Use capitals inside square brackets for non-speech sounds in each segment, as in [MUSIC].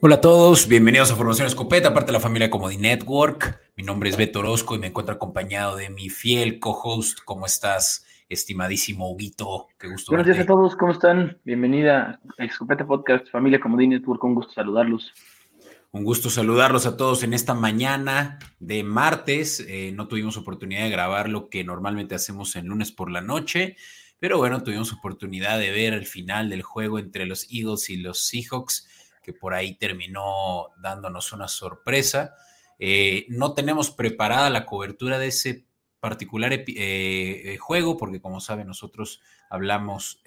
Hola a todos, bienvenidos a Formación Escopeta, parte de la familia Comodi Network. Mi nombre es Beto Orozco y me encuentro acompañado de mi fiel co-host. ¿Cómo estás, estimadísimo Huguito? Qué gusto. Buenos días a todos, ¿cómo están? Bienvenida a Escopeta Podcast, familia Comodi Network, un gusto saludarlos. Un gusto saludarlos a todos en esta mañana de martes. Eh, no tuvimos oportunidad de grabar lo que normalmente hacemos en lunes por la noche, pero bueno, tuvimos oportunidad de ver el final del juego entre los Eagles y los Seahawks que por ahí terminó dándonos una sorpresa. Eh, no tenemos preparada la cobertura de ese particular eh, eh, juego, porque como saben, nosotros hablamos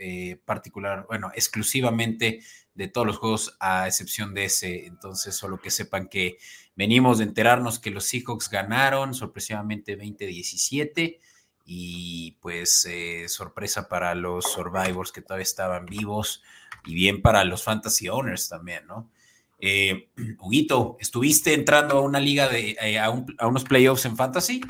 particular, bueno, exclusivamente de todos los juegos, a excepción de ese. Entonces, solo que sepan que venimos de enterarnos que los Seahawks ganaron sorpresivamente 20-17 y pues sorpresa para los Survivors que todavía estaban vivos y bien para los fantasy owners también, ¿no? Eh, [CLEARS THROAT] Huguito, ¿estuviste entrando a una liga de eh, a, unos playoffs en fantasy?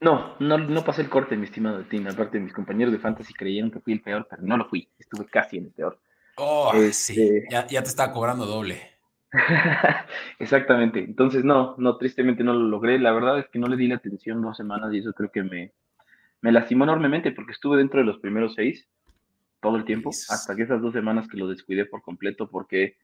No, no, no pasé el corte, mi estimado Tim. Aparte, mis compañeros de fantasy creyeron que fui el peor, pero no lo fui. Estuve casi en el peor. Oh, sí, este ya, ya te estaba cobrando doble. [LAUGHS] Exactamente. Entonces, no, no, tristemente no lo logré. La verdad es que no le di la atención dos semanas y eso creo que me, me lastimó enormemente porque estuve dentro de los primeros seis todo el tiempo, hasta que esas dos semanas que lo descuidé por completo porque,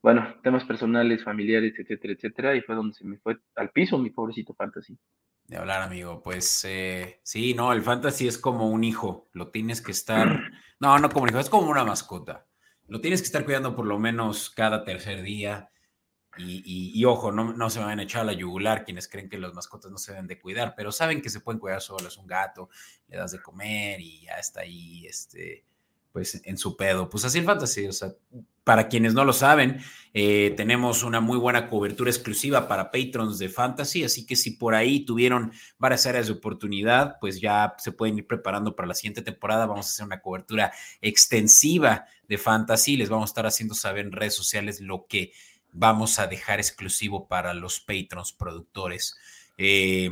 bueno, temas personales, familiares, etcétera, etcétera, y fue donde se me fue al piso mi pobrecito fantasy. De hablar, amigo, pues eh, sí, no, el fantasy es como un hijo, lo tienes que estar, [CLEARS THROAT] no, no como un hijo, es como una mascota, lo tienes que estar cuidando por lo menos cada tercer día. Y, y, ojo, no, no, se van a echar a la yugular quienes creen que las mascotas no se deben de cuidar, pero saben que se pueden cuidar solos. Un gato, le das de comer y ya está ahí, este, pues en su pedo. Pues así el fantasy, o sea, para quienes no lo saben, eh, tenemos una muy buena cobertura exclusiva para patrons de fantasy, así que si por ahí tuvieron varias áreas de oportunidad, pues ya se pueden ir preparando para la siguiente temporada. Vamos a hacer una cobertura extensiva de fantasy, les vamos a estar haciendo saber en redes sociales lo que vamos a dejar exclusivo para los patrons productores. Eh,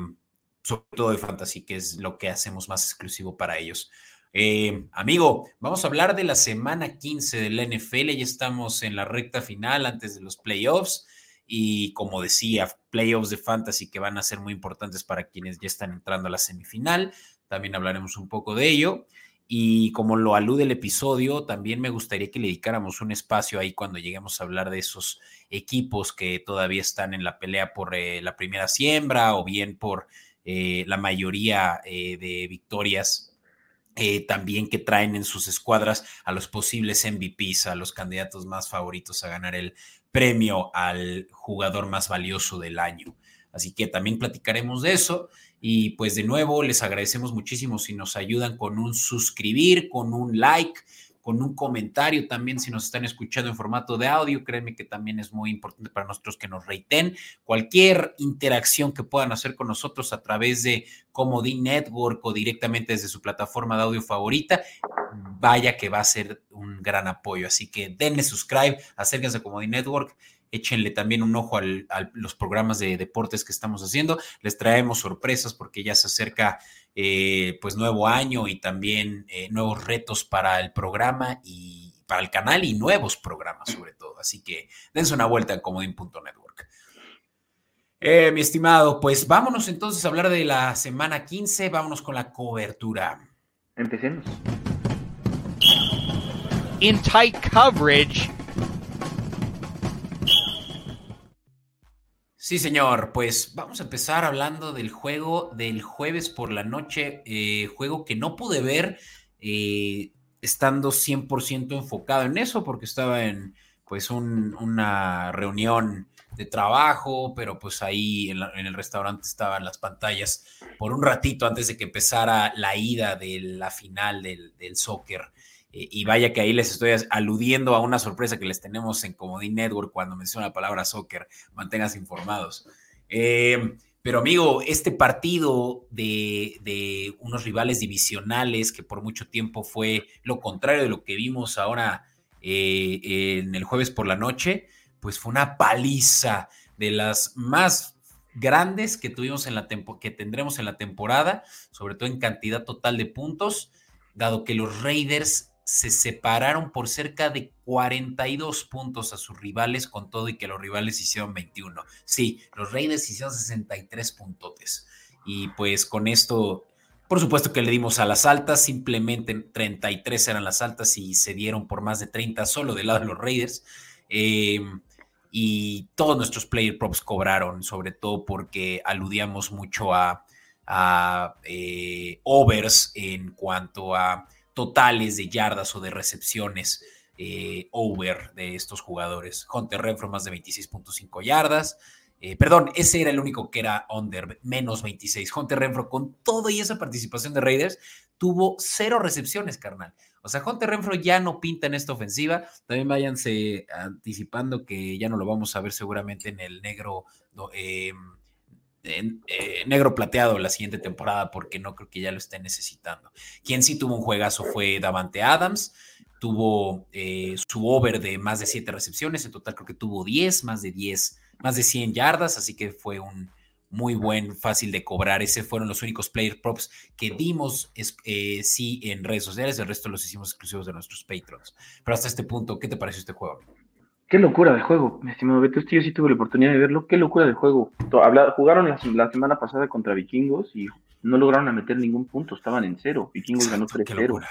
sobre todo de fantasy, que es lo que hacemos más exclusivo para ellos. Eh, amigo, vamos a hablar de la semana 15 de la NFL. Ya estamos en la recta final antes de los playoffs. Y como decía, playoffs de fantasy que van a ser muy importantes para quienes ya están entrando a la semifinal. También hablaremos un poco de ello. Y como lo alude el episodio, también me gustaría que le dedicáramos un espacio ahí cuando lleguemos a hablar de esos equipos que todavía están en la pelea por eh, la primera siembra o bien por eh, la mayoría de victorias eh, también que traen en sus escuadras a los posibles MVPs, a los candidatos más favoritos a ganar el premio al jugador más valioso del año. Así que también platicaremos de eso. Y pues de nuevo les agradecemos muchísimo si nos ayudan con un suscribir, con un like, con un comentario también si nos están escuchando en formato de audio. Créanme que también es muy importante para nosotros que nos reiten. Cualquier interacción que puedan hacer con nosotros a través de Comodín Network o directamente desde su plataforma de audio favorita, vaya que va a ser un gran apoyo. Así que denle subscribe, acérquense a Comodín Network échenle también un ojo a los programas de deportes que estamos haciendo. Les traemos sorpresas porque ya se acerca eh, pues nuevo año y también eh, nuevos retos para el programa y para el canal y nuevos programas sobre todo. Así que dense una vuelta en comodín.network. Eh, mi estimado, pues vámonos entonces a hablar de la semana 15, vámonos con la cobertura. Empecemos. In tight coverage. Sí, señor. Pues vamos a empezar hablando del juego del jueves por la noche, eh, juego que no pude ver eh, estando 100% enfocado en eso porque estaba en pues una reunión de trabajo, pero pues ahí en, el restaurante estaban las pantallas por un ratito antes de que empezara la ida de la final del, del soccer. Eh, y vaya que ahí les estoy aludiendo a una sorpresa que les tenemos en Comodín Network cuando menciona la palabra soccer. Mantengas informados. Eh, pero amigo, este partido de, unos rivales divisionales que por mucho tiempo fue lo contrario de lo que vimos ahora eh, en el jueves por la noche, pues fue una paliza de las más grandes que tuvimos en la que tendremos en la temporada, sobre todo en cantidad total de puntos, dado que los Raiders se separaron por cerca de 42 puntos a sus rivales, con todo y que los rivales hicieron 21. Sí, los Raiders hicieron 63 puntotes. Y pues con esto, por supuesto que le dimos a las altas, simplemente 33 eran las altas y se dieron por más de 30 solo del lado de los Raiders. Eh, y todos nuestros player props cobraron, sobre todo porque aludíamos mucho a, eh, overs en cuanto a totales de yardas o de recepciones eh, over de estos jugadores. Hunter Renfro más de 26.5 yardas. Eh, perdón, ese era el único que era under, menos 26. Hunter Renfro, con todo y esa participación de Raiders, tuvo cero recepciones, carnal. O sea, Hunter Renfro ya no pinta en esta ofensiva. También váyanse anticipando que ya no lo vamos a ver seguramente en el negro, eh, eh, negro plateado la siguiente temporada, porque no creo que ya lo esté necesitando. Quien sí tuvo un juegazo fue Davante Adams. Tuvo eh, su over de más de 7 recepciones. En total creo que tuvo 10, más de 10, más de 100 yardas. Así que fue un, muy buen, fácil de cobrar. Ese fueron los únicos player props que dimos, eh, sí, en redes sociales. El resto los hicimos exclusivos de nuestros patrons. Pero hasta este punto, ¿qué te pareció este juego? Qué locura de juego, mi estimado Beto. Este yo sí tuve la oportunidad de verlo. Qué locura de juego. jugaron la, semana pasada contra Vikingos y no lograron meter ningún punto. Estaban en cero. Vikingos ganó 3-0.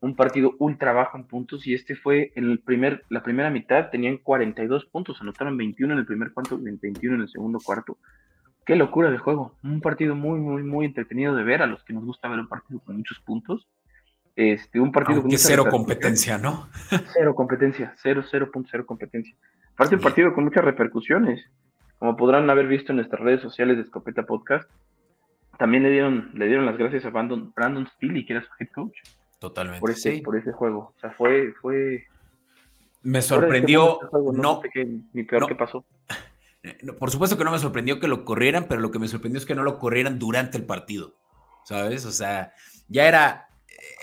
Un partido ultra bajo en puntos y este fue en el primer, la primera mitad tenían 42 puntos, anotaron 21 en el primer cuarto, 21 en el segundo cuarto Qué locura de juego. Un partido muy, muy, muy entretenido de ver a los que nos gusta ver un partido con muchos puntos. Este, un partido con cero competencia, ¿no? [LAUGHS] Cero competencia, cero, cero punto cero competencia. Aparte, un partido con muchas repercusiones. Como podrán haber visto en nuestras redes sociales de Escopeta Podcast, también le dieron, le dieron las gracias a Brandon, Brandon Steele, que era su head coach. Totalmente. Por ese, por ese juego. O sea, fue, fue. Me sorprendió. no, ni peor que pasó. Por supuesto que no me sorprendió que lo corrieran, pero lo que me sorprendió es que no lo corrieran durante el partido, ¿sabes? O sea, ya era,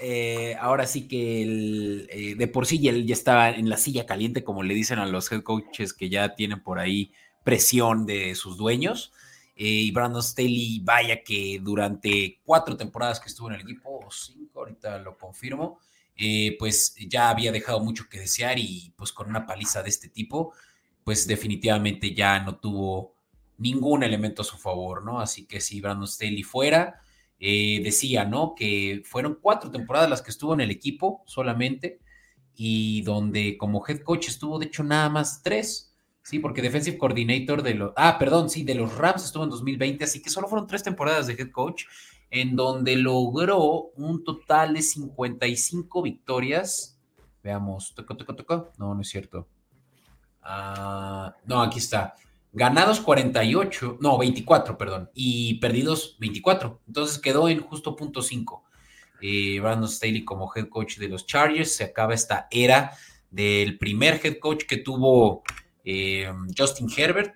eh, ahora sí que el, eh, de por sí ya estaba en la silla caliente, como le dicen a los head coaches que ya tienen por ahí presión de sus dueños. Eh, y Brandon Staley, vaya que durante cuatro temporadas que estuvo en el equipo, o cinco, ahorita lo confirmo, pues ya había dejado mucho que desear y pues con una paliza de este tipo, pues definitivamente ya no tuvo ningún elemento a su favor, ¿no? Así que si Brandon Staley fuera, eh, decía, ¿no? Que fueron cuatro temporadas las que estuvo en el equipo solamente y donde como head coach estuvo de hecho nada más tres, ¿sí? Porque defensive coordinator de los, ah, perdón, sí, de los Rams estuvo en 2020, así que solo fueron tres temporadas de head coach en donde logró un total de 55 victorias. Veamos, toco, toco, toco. No, no es cierto. Ah, no, aquí está. Ganados 48, no, 24, perdón, y perdidos 24. Entonces quedó en justo punto 5. Eh, Brandon Staley como head coach de los Chargers. Se acaba esta era del primer head coach que tuvo eh, Justin Herbert.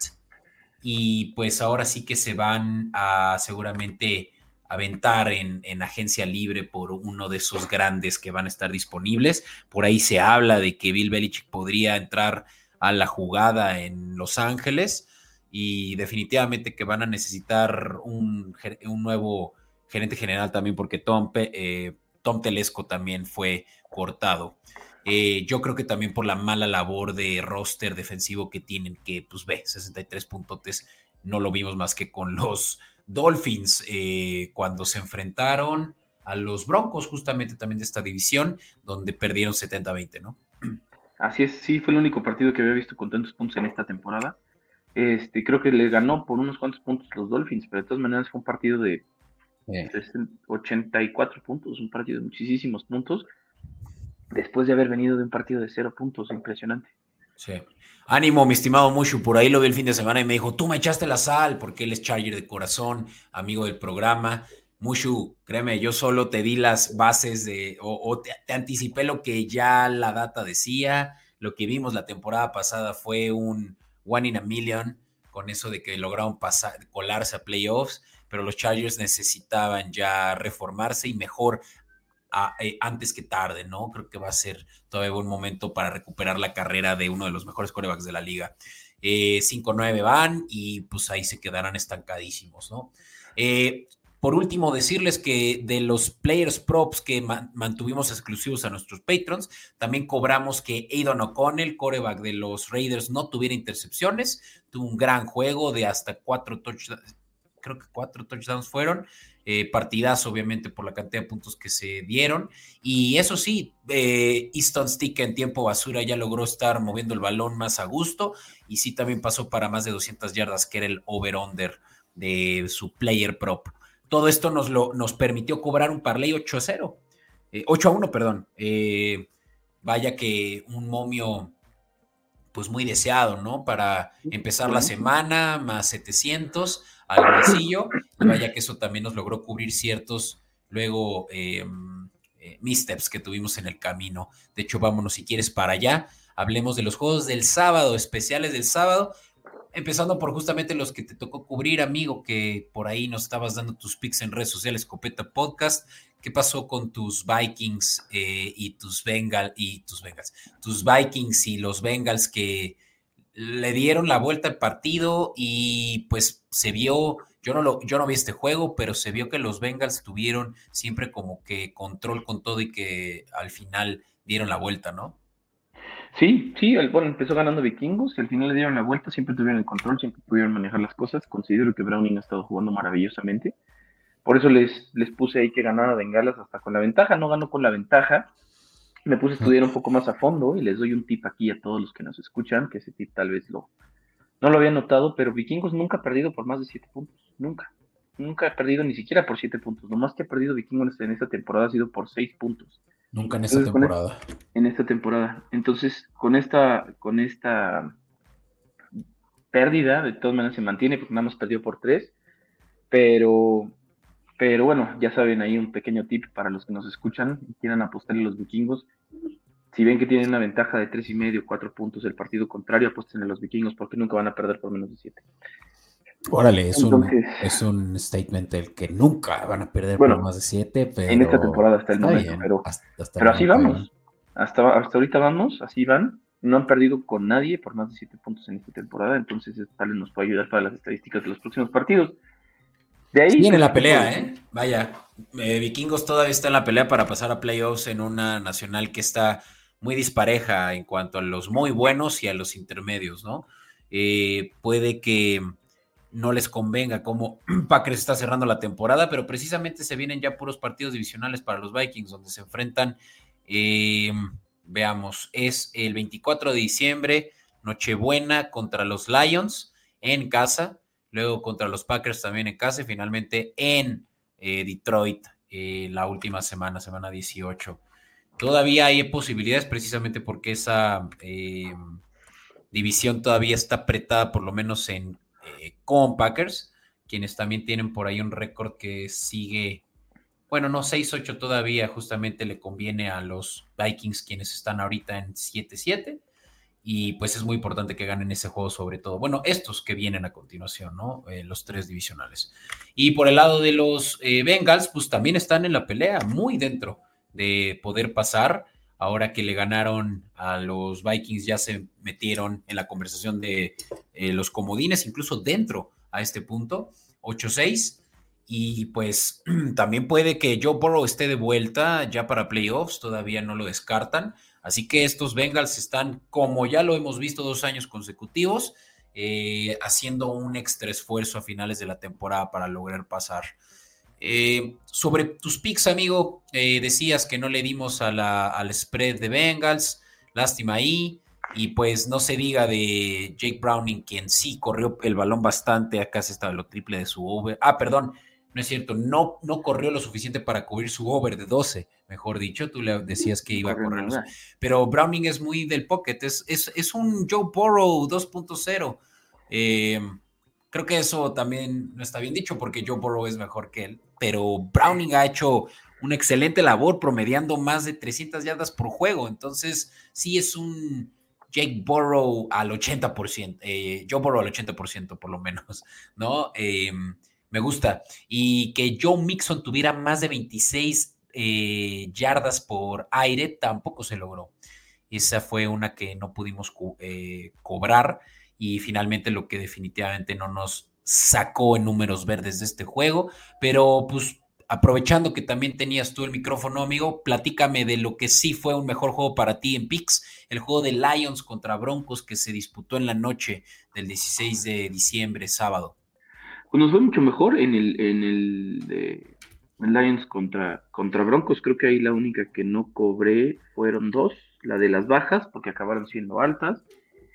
Y pues ahora sí que se van a seguramente aventar en, en, agencia libre por uno de esos grandes que van a estar disponibles. Por ahí se habla de que Bill Belichick podría entrar a la jugada en Los Ángeles y definitivamente que van a necesitar un, nuevo gerente general también porque Tom, eh, Tom Telesco también fue cortado. Eh, yo creo que también por la mala labor de roster defensivo que tienen, que pues ve, 63 puntotes, no lo vimos más que con los Dolphins eh, cuando se enfrentaron a los Broncos justamente también de esta división, donde perdieron 70-20, ¿no? Así es, sí, fue el único partido que había visto con tantos puntos en esta temporada. Este, creo que le ganó por unos cuantos puntos los Dolphins, pero de todas maneras fue un partido de 84 puntos, un partido de muchísimos puntos, después de haber venido de un partido de cero puntos, impresionante. Sí. Ánimo, mi estimado Mushu, por ahí lo vi el fin de semana y me dijo, tú me echaste la sal, porque él es Charger de corazón, amigo del programa. Mushu, créeme, yo solo te di las bases de, o, te, anticipé lo que ya la data decía, lo que vimos la temporada pasada fue un one in a million, con eso de que lograron pasar, colarse a playoffs, pero los Chargers necesitaban ya reformarse y mejor eh, antes que tarde, ¿no? Creo que va a ser todavía buen momento para recuperar la carrera de uno de los mejores corebacks de la liga. 5-9 eh, van y pues ahí se quedarán estancadísimos, ¿no? Eh, Por último, decirles que de los players props que mantuvimos exclusivos a nuestros patrons, también cobramos que Aidan O'Connell, coreback de los Raiders, no tuviera intercepciones. Tuvo un gran juego de hasta cuatro touchdowns, creo que cuatro touchdowns fueron. Eh, partidas, obviamente, por la cantidad de puntos que se dieron. Y eso sí, eh, Easton Stick en tiempo basura ya logró estar moviendo el balón más a gusto. Y sí, también pasó para más de 200 yardas, que era el over-under de su player prop. Todo esto nos, lo, nos permitió cobrar un parlay 8 a 0. 8 eh, a 1, perdón. Eh, vaya que un momio pues muy deseado, ¿no? Para empezar la semana, más 700 al bolsillo. Y vaya que eso también nos logró cubrir ciertos luego em, eh, missteps que tuvimos en el camino. De hecho, vámonos si quieres para allá. Hablemos de los juegos del sábado, especiales del sábado. Empezando por justamente los que te tocó cubrir, amigo, que por ahí nos estabas dando tus pics en redes sociales, Copeta Podcast. ¿Qué pasó con tus Vikings eh, y tus Bengals y tus Bengals? Tus Vikings y los Bengals que le dieron la vuelta al partido y pues se vio, yo no lo, yo no vi este juego, pero se vio que los Bengals tuvieron siempre como que control con todo y que al final dieron la vuelta, ¿no? Sí, sí, bueno, empezó ganando Vikingos y al final le dieron la vuelta, siempre tuvieron el control, siempre pudieron manejar las cosas. Considero que Browning ha estado jugando maravillosamente. Por eso les, les puse ahí que ganara Bengalas hasta con la ventaja. No ganó con la ventaja. Me puse a estudiar un poco más a fondo y les doy un tip aquí a todos los que nos escuchan, que ese tip tal vez lo, no lo había notado, pero Vikingos nunca ha perdido por más de 7 puntos. Nunca. Nunca ha perdido ni siquiera por 7 puntos. Lo más que ha perdido Vikingos en esta temporada ha sido por 6 puntos. Nunca en esta temporada. En esta temporada. Entonces, con esta, con esta pérdida, de todas maneras se mantiene, porque nada más perdió por tres. Pero, pero bueno, ya saben, ahí un pequeño tip para los que nos escuchan y quieran apostarle a los vikingos. Si ven que tienen una ventaja de tres y medio, cuatro puntos el partido contrario, apuesten a los vikingos porque nunca van a perder por menos de siete. Órale, es, un, es un statement el que nunca van a perder por más de siete, pero... En esta temporada hasta el momento, pero, pero así vamos. Hasta, hasta ahorita vamos, así van. No han perdido con nadie por más de siete puntos en esta temporada, entonces tal vez nos puede ayudar para las estadísticas de los próximos partidos. De ahí... Viene la pelea, ¿eh? Vaya, eh, Vikingos todavía está en la pelea para pasar a playoffs en una nacional que está muy dispareja en cuanto a los muy buenos y a los intermedios, ¿no? Eh, puede que no les convenga como [CLEARS THROAT] Packers está cerrando la temporada, pero precisamente se vienen ya puros partidos divisionales para los Vikings, donde se enfrentan, eh, veamos, es el 24 de diciembre, Nochebuena contra los Lions en casa, luego contra los Packers también en casa y finalmente en eh, Detroit eh, la última semana, semana 18. Todavía hay posibilidades precisamente porque esa división todavía está apretada por lo menos en con Packers, quienes también tienen por ahí un récord que sigue, bueno, no 6-8 todavía, justamente le conviene a los Vikings, quienes están ahorita en 7-7. Y pues es muy importante que ganen ese juego, sobre todo. Bueno, estos que vienen a continuación, ¿no? Eh, los tres divisionales. Y por el lado de los eh, Bengals, pues también están en la pelea, muy dentro de poder pasar ahora que le ganaron a los Vikings, ya se metieron en la conversación de eh, los comodines, incluso dentro a este punto, 8-6. Y pues [CLEARS THROAT] también puede que Joe Burrow esté de vuelta ya para playoffs, todavía no lo descartan. Así que estos Bengals están, como ya lo hemos visto dos años consecutivos, eh, haciendo un extra esfuerzo a finales de la temporada para lograr pasar. Eh, sobre tus picks, amigo, eh, decías que no le dimos a la, al spread de Bengals, lástima ahí, y pues no se diga de Jake Browning, quien sí corrió el balón bastante, acá se estaba lo triple de su over. Ah, perdón, no es cierto, no, no corrió lo suficiente para cubrir su over de 12, mejor dicho, tú le decías que iba a correr. Pero Browning es muy del pocket, es, es, un Joe Burrow 2.0. Eh, creo que eso también no está bien dicho porque Joe Burrow es mejor que él pero Browning ha hecho una excelente labor promediando más de 300 yardas por juego. Entonces, sí es un Jake Burrow al 80%, eh, Joe Burrow al 80% por lo menos, ¿no? Em, me gusta. Y que Joe Mixon tuviera más de 26 eh, yardas por aire tampoco se logró. Esa fue una que no pudimos eh, cobrar y finalmente lo que definitivamente no nos sacó en números verdes de este juego, pero pues aprovechando que también tenías tú el micrófono, amigo, platícame de lo que sí fue un mejor juego para ti en Pix, el juego de Lions contra Broncos que se disputó en la noche del 16 de diciembre, sábado. Pues nos fue mucho mejor en el, en el de Lions contra, contra Broncos. Creo que ahí la única que no cobré fueron dos, la de las bajas, porque acabaron siendo altas,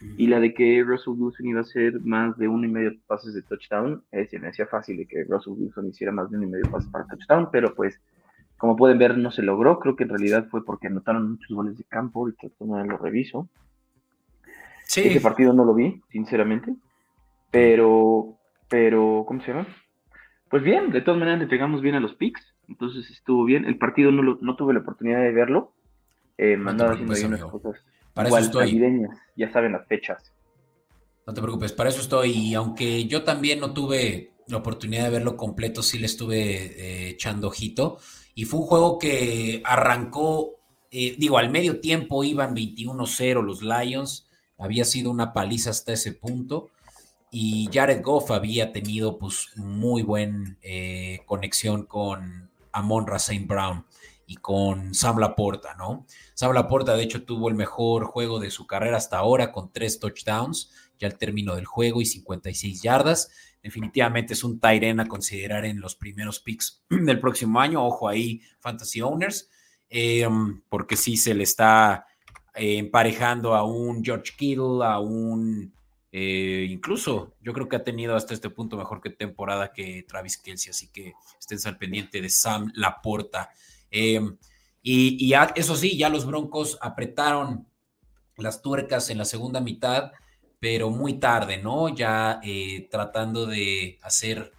y la de que Russell Wilson iba a hacer más de uno y medio pases de touchdown, eh, se me hacía fácil de que Russell Wilson hiciera más de uno y medio pases para touchdown, pero pues, como pueden ver, no se logró. Creo que en realidad fue porque anotaron muchos goles de campo y que no lo reviso. Sí. Ese partido no lo vi, sinceramente. Pero, pero, ¿cómo se llama? Pues bien, de todas maneras le pegamos bien a los picks, entonces estuvo bien. El partido no, no tuve la oportunidad de verlo. Eh, mandaba haciendo ahí unas cosas para eso estoy. ya saben las fechas. No te preocupes, para eso estoy. Y aunque yo también no tuve la oportunidad de verlo completo, sí le estuve eh, echando ojito. Y fue un juego que arrancó, eh, digo, al medio tiempo iban 21-0 los Lions. Había sido una paliza hasta ese punto. Y Jared Goff había tenido pues muy buena eh, conexión con Amon Rasain Brown y con Sam Laporta, ¿no? Sam Laporta, de hecho, tuvo el mejor juego de su carrera hasta ahora con tres touchdowns ya al término del juego y 56 yardas. Definitivamente es un Tyren a considerar en los primeros picks [CLEARS THROAT] del próximo año. Ojo ahí, Fantasy Owners, em, porque sí se le está eh, emparejando a un George Kittle, a un. Eh, incluso yo creo que ha tenido hasta este punto mejor que temporada que Travis Kelsey, así que estén al pendiente de Sam Laporta. Em, y, eso sí, ya los Broncos apretaron las tuercas en la segunda mitad, pero muy tarde, ¿no? Ya eh, tratando de hacer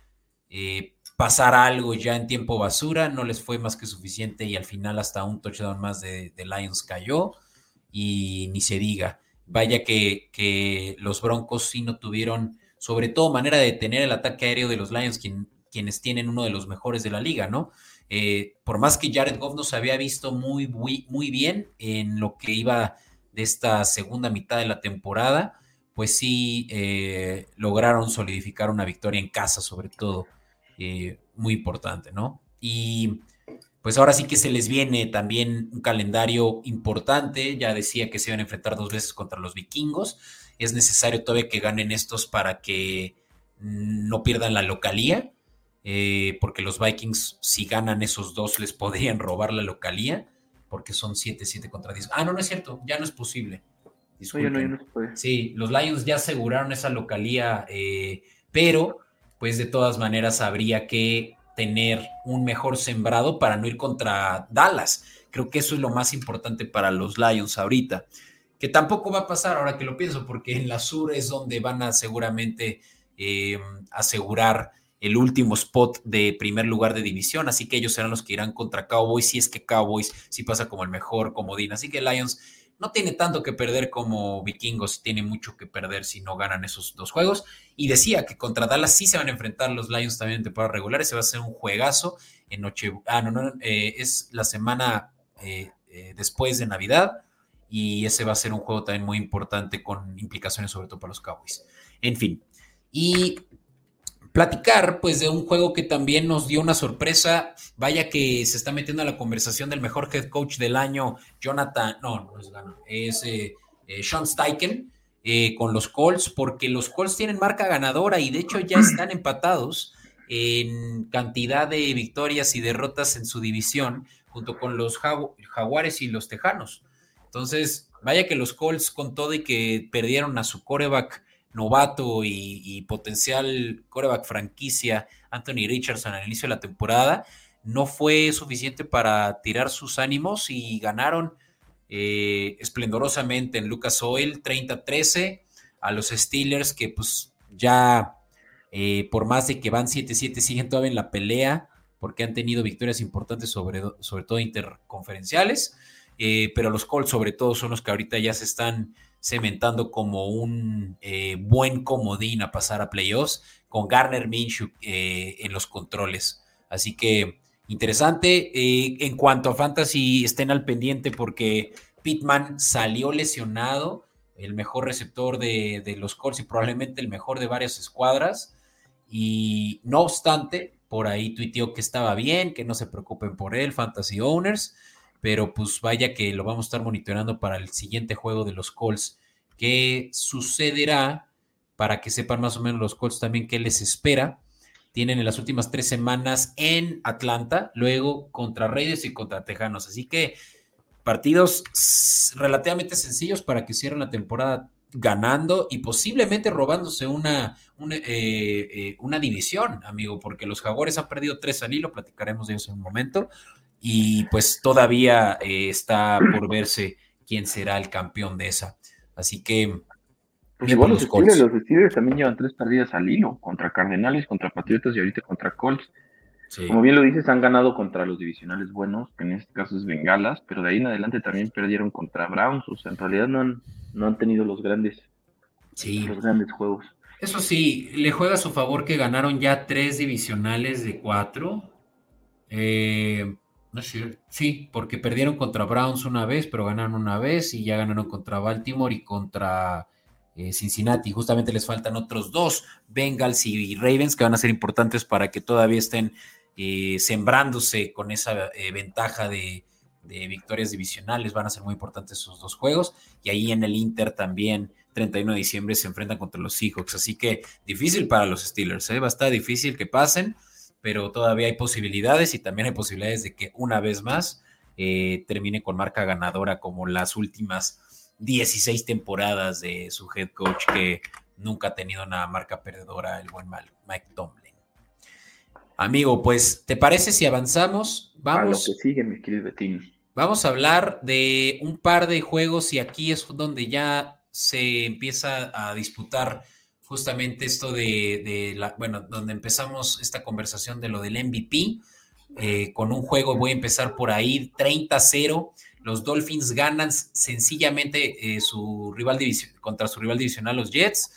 eh, pasar algo ya en tiempo basura, no les fue más que suficiente y al final hasta un touchdown más de, Lions cayó y ni se diga. Vaya que, que, los Broncos sí no tuvieron, sobre todo, manera de detener el ataque aéreo de los Lions, quienes tienen uno de los mejores de la liga, ¿no? Eh, por más que Jared Goff no se había visto muy, muy, muy bien en lo que iba de esta segunda mitad de la temporada, pues sí eh, lograron solidificar una victoria en casa, sobre todo, eh, muy importante, ¿no? Y pues ahora sí que se les viene también un calendario importante, ya decía que se iban a enfrentar dos veces contra los vikingos, es necesario todavía que ganen estos para que no pierdan la localía eh, porque los Vikings, si ganan esos dos, les podrían robar la localía, porque son 7-7 contra 10. Ah, no, no es cierto, ya no es posible. Sí, los Lions ya aseguraron esa localía, eh, pero pues de todas maneras habría que tener un mejor sembrado para no ir contra Dallas. Creo que eso es lo más importante para los Lions ahorita, que tampoco va a pasar ahora que lo pienso, porque en la sur es donde van a seguramente eh, asegurar el último spot de primer lugar de división, así que ellos serán los que irán contra Cowboys, si es que Cowboys sí pasa como el mejor comodín, así que Lions no tiene tanto que perder como Vikingos, tiene mucho que perder si no ganan esos dos juegos, y decía que contra Dallas sí se van a enfrentar los Lions también en temporada regular, ese va a ser un juegazo en noche, ah, no, no, eh, es la semana eh, eh, después de Navidad, y ese va a ser un juego también muy importante con implicaciones sobre todo para los Cowboys. En fin, y platicar pues de un juego que también nos dio una sorpresa. Vaya que se está metiendo a la conversación del mejor head coach del año, Jonathan, no, no es es eh, eh, Sean Steichen eh, con los Colts, porque los Colts tienen marca ganadora y de hecho ya [CLEARS THROAT] están empatados en cantidad de victorias y derrotas en su división, junto con los Jaguares y los Tejanos. Entonces, vaya que los Colts con todo y que perdieron a su coreback novato y, potencial coreback franquicia Anthony Richardson al inicio de la temporada, no fue suficiente para tirar sus ánimos y ganaron eh, esplendorosamente en Lucas Oil 30-13 a los Steelers que pues ya eh, por más de que van 7-7 siguen todavía en la pelea porque han tenido victorias importantes sobre, sobre todo interconferenciales, eh, pero los Colts sobre todo son los que ahorita ya se están cementando como un eh, buen comodín a pasar a playoffs con Garner Minshew eh, en los controles. Así que interesante. Eh, en cuanto a fantasy, estén al pendiente porque Pittman salió lesionado, el mejor receptor de, los Colts y probablemente el mejor de varias escuadras. Y no obstante, por ahí tuiteó que estaba bien, que no se preocupen por él, Fantasy Owners, pero pues vaya que lo vamos a estar monitoreando para el siguiente juego de los Colts. ¿Qué sucederá? Para que sepan más o menos los Colts también qué les espera. Tienen en las últimas tres semanas en Atlanta, luego contra Reyes y contra Tejanos. Así que partidos relativamente sencillos para que cierren la temporada ganando y posiblemente robándose una, una, eh, eh, una, división, amigo, porque los Jaguares han perdido tres al hilo, platicaremos de eso en un momento, y pues todavía eh, está por verse quién será el campeón de esa. Así que... Pues igual los Steelers, los Steelers también llevan tres perdidas al hilo, contra Cardenales, contra Patriotas y ahorita contra Colts. Como bien lo dices, han ganado contra los divisionales buenos, que en este caso es Bengalas, pero de ahí en adelante también perdieron contra Browns. O sea, en realidad no han, no han tenido los grandes, sí. los grandes juegos. Eso sí, le juega a su favor que ganaron ya tres divisionales de cuatro. Eh, no sí, porque perdieron contra Browns una vez, pero ganaron una vez y ya ganaron contra Baltimore y contra eh, Cincinnati. Justamente les faltan otros dos, Bengals y Ravens, que van a ser importantes para que todavía estén eh, sembrándose con esa eh, ventaja de, victorias divisionales. Van a ser muy importantes esos dos juegos. Y ahí en el Inter también, 31 de diciembre, se enfrentan contra los Seahawks. Así que difícil para los Steelers. ¿eh? Va a estar difícil que pasen, pero todavía hay posibilidades y también hay posibilidades de que una vez más termine con marca ganadora como las últimas 16 temporadas de su head coach que nunca ha tenido una marca perdedora, el buen Mike Tomlin. Amigo, pues, ¿te parece si avanzamos? Vamos. A lo que sigue, mi querido Betín. Vamos a hablar de un par de juegos y aquí es donde ya se empieza a disputar justamente esto de, la, bueno, donde empezamos esta conversación de lo del MVP. Eh, con un juego, voy a empezar por ahí, 30-0. Los Dolphins ganan sencillamente eh, su rival contra su rival divisional, los Jets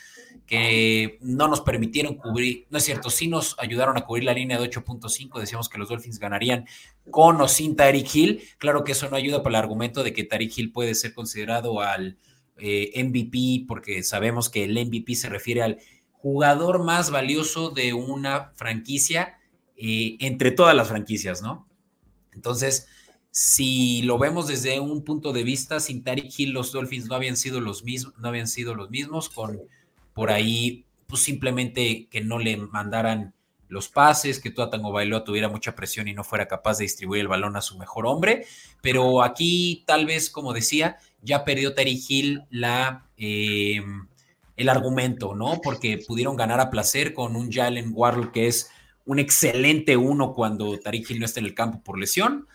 que no nos permitieron cubrir, no es cierto, sí nos ayudaron a cubrir la línea de 8.5, decíamos que los Dolphins ganarían con o sin Tariq Hill, claro que eso no ayuda para el argumento de que Tariq Hill puede ser considerado al eh, MVP, porque sabemos que el MVP se refiere al jugador más valioso de una franquicia eh, entre todas las franquicias, ¿no? Entonces, si lo vemos desde un punto de vista, sin Tariq Hill los Dolphins no habían sido los mismos, no habían sido los mismos con por ahí, pues simplemente que no le mandaran los pases, que Tua Tango Bailoa tuviera mucha presión y no fuera capaz de distribuir el balón a su mejor hombre. Pero aquí, tal vez, como decía, ya perdió Terry Hill la, em, el argumento, ¿no? Porque pudieron ganar a placer con un Jalen Warlock que es un excelente uno cuando Tariq Hill no está en el campo por lesión.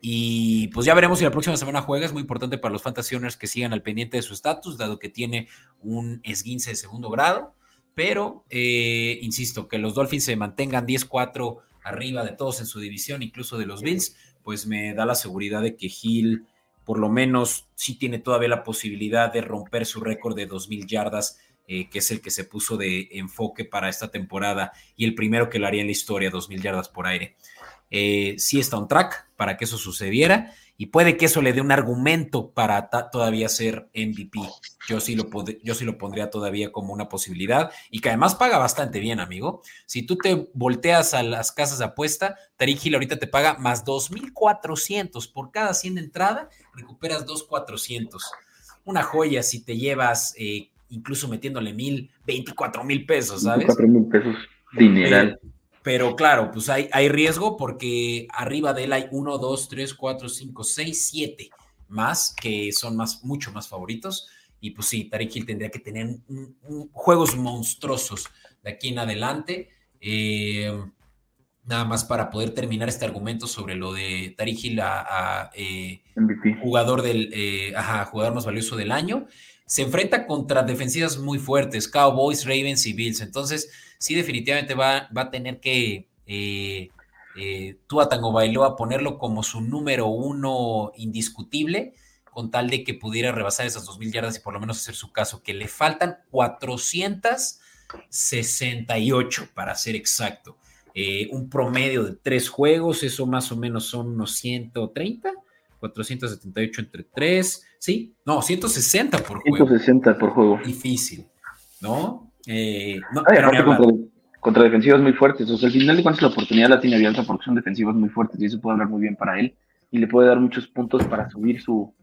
Y pues ya veremos si la próxima semana juega. Es muy importante para los Fantasy Owners que sigan al pendiente de su estatus, dado que tiene un esguince de segundo grado. Pero, eh, insisto, que los Dolphins se mantengan 10-4 arriba de todos en su división, incluso de los Bills, pues me da la seguridad de que Hill, por lo menos, sí tiene todavía la posibilidad de romper su récord de 2.000 yardas, eh, que es el que se puso de enfoque para esta temporada y el primero que lo haría en la historia, 2.000 yardas por aire eh, sí está on track para que eso sucediera y puede que eso le dé un argumento para todavía ser MVP. Yo sí, lo yo sí lo pondría todavía como una posibilidad y que además paga bastante bien, amigo. Si tú te volteas a las casas de apuesta, Tariq Hill ahorita te paga más 2.400 por cada 100 de entrada, recuperas 2.400. Una joya si te llevas, eh, incluso metiéndole mil, 24 mil pesos, ¿sabes? 24 mil pesos, dineral. Pero claro, pues hay, hay riesgo porque arriba de él hay 1, 2, 3, 4, 5, 6, 7 más que son más, mucho más favoritos. Y pues sí, Hill tendría que tener juegos monstruosos de aquí en adelante. Eh, nada más para poder terminar este argumento sobre lo de Tariq Hill a, eh, jugador del eh, ajá, jugador más valioso del año. Se enfrenta contra defensivas muy fuertes, Cowboys, Ravens y Bills. Entonces, sí definitivamente va, va a tener que eh, eh, Tua Tango Bailoa ponerlo como su número uno indiscutible, con tal de que pudiera rebasar esas dos mil yardas y por lo menos hacer su caso, que le faltan 468 para ser exacto. Eh, un promedio de tres juegos, eso más o menos son unos 130, 478 entre tres, ¿sí? No, 160 por juego. 160 por juego. Difícil, ¿no? Eh, no, contra, contra defensivas muy fuertes. O sea, al final de cuentas la oportunidad la tiene abierta porque son defensivas muy fuertes y eso puede hablar muy bien para él y le puede dar muchos puntos para subir su,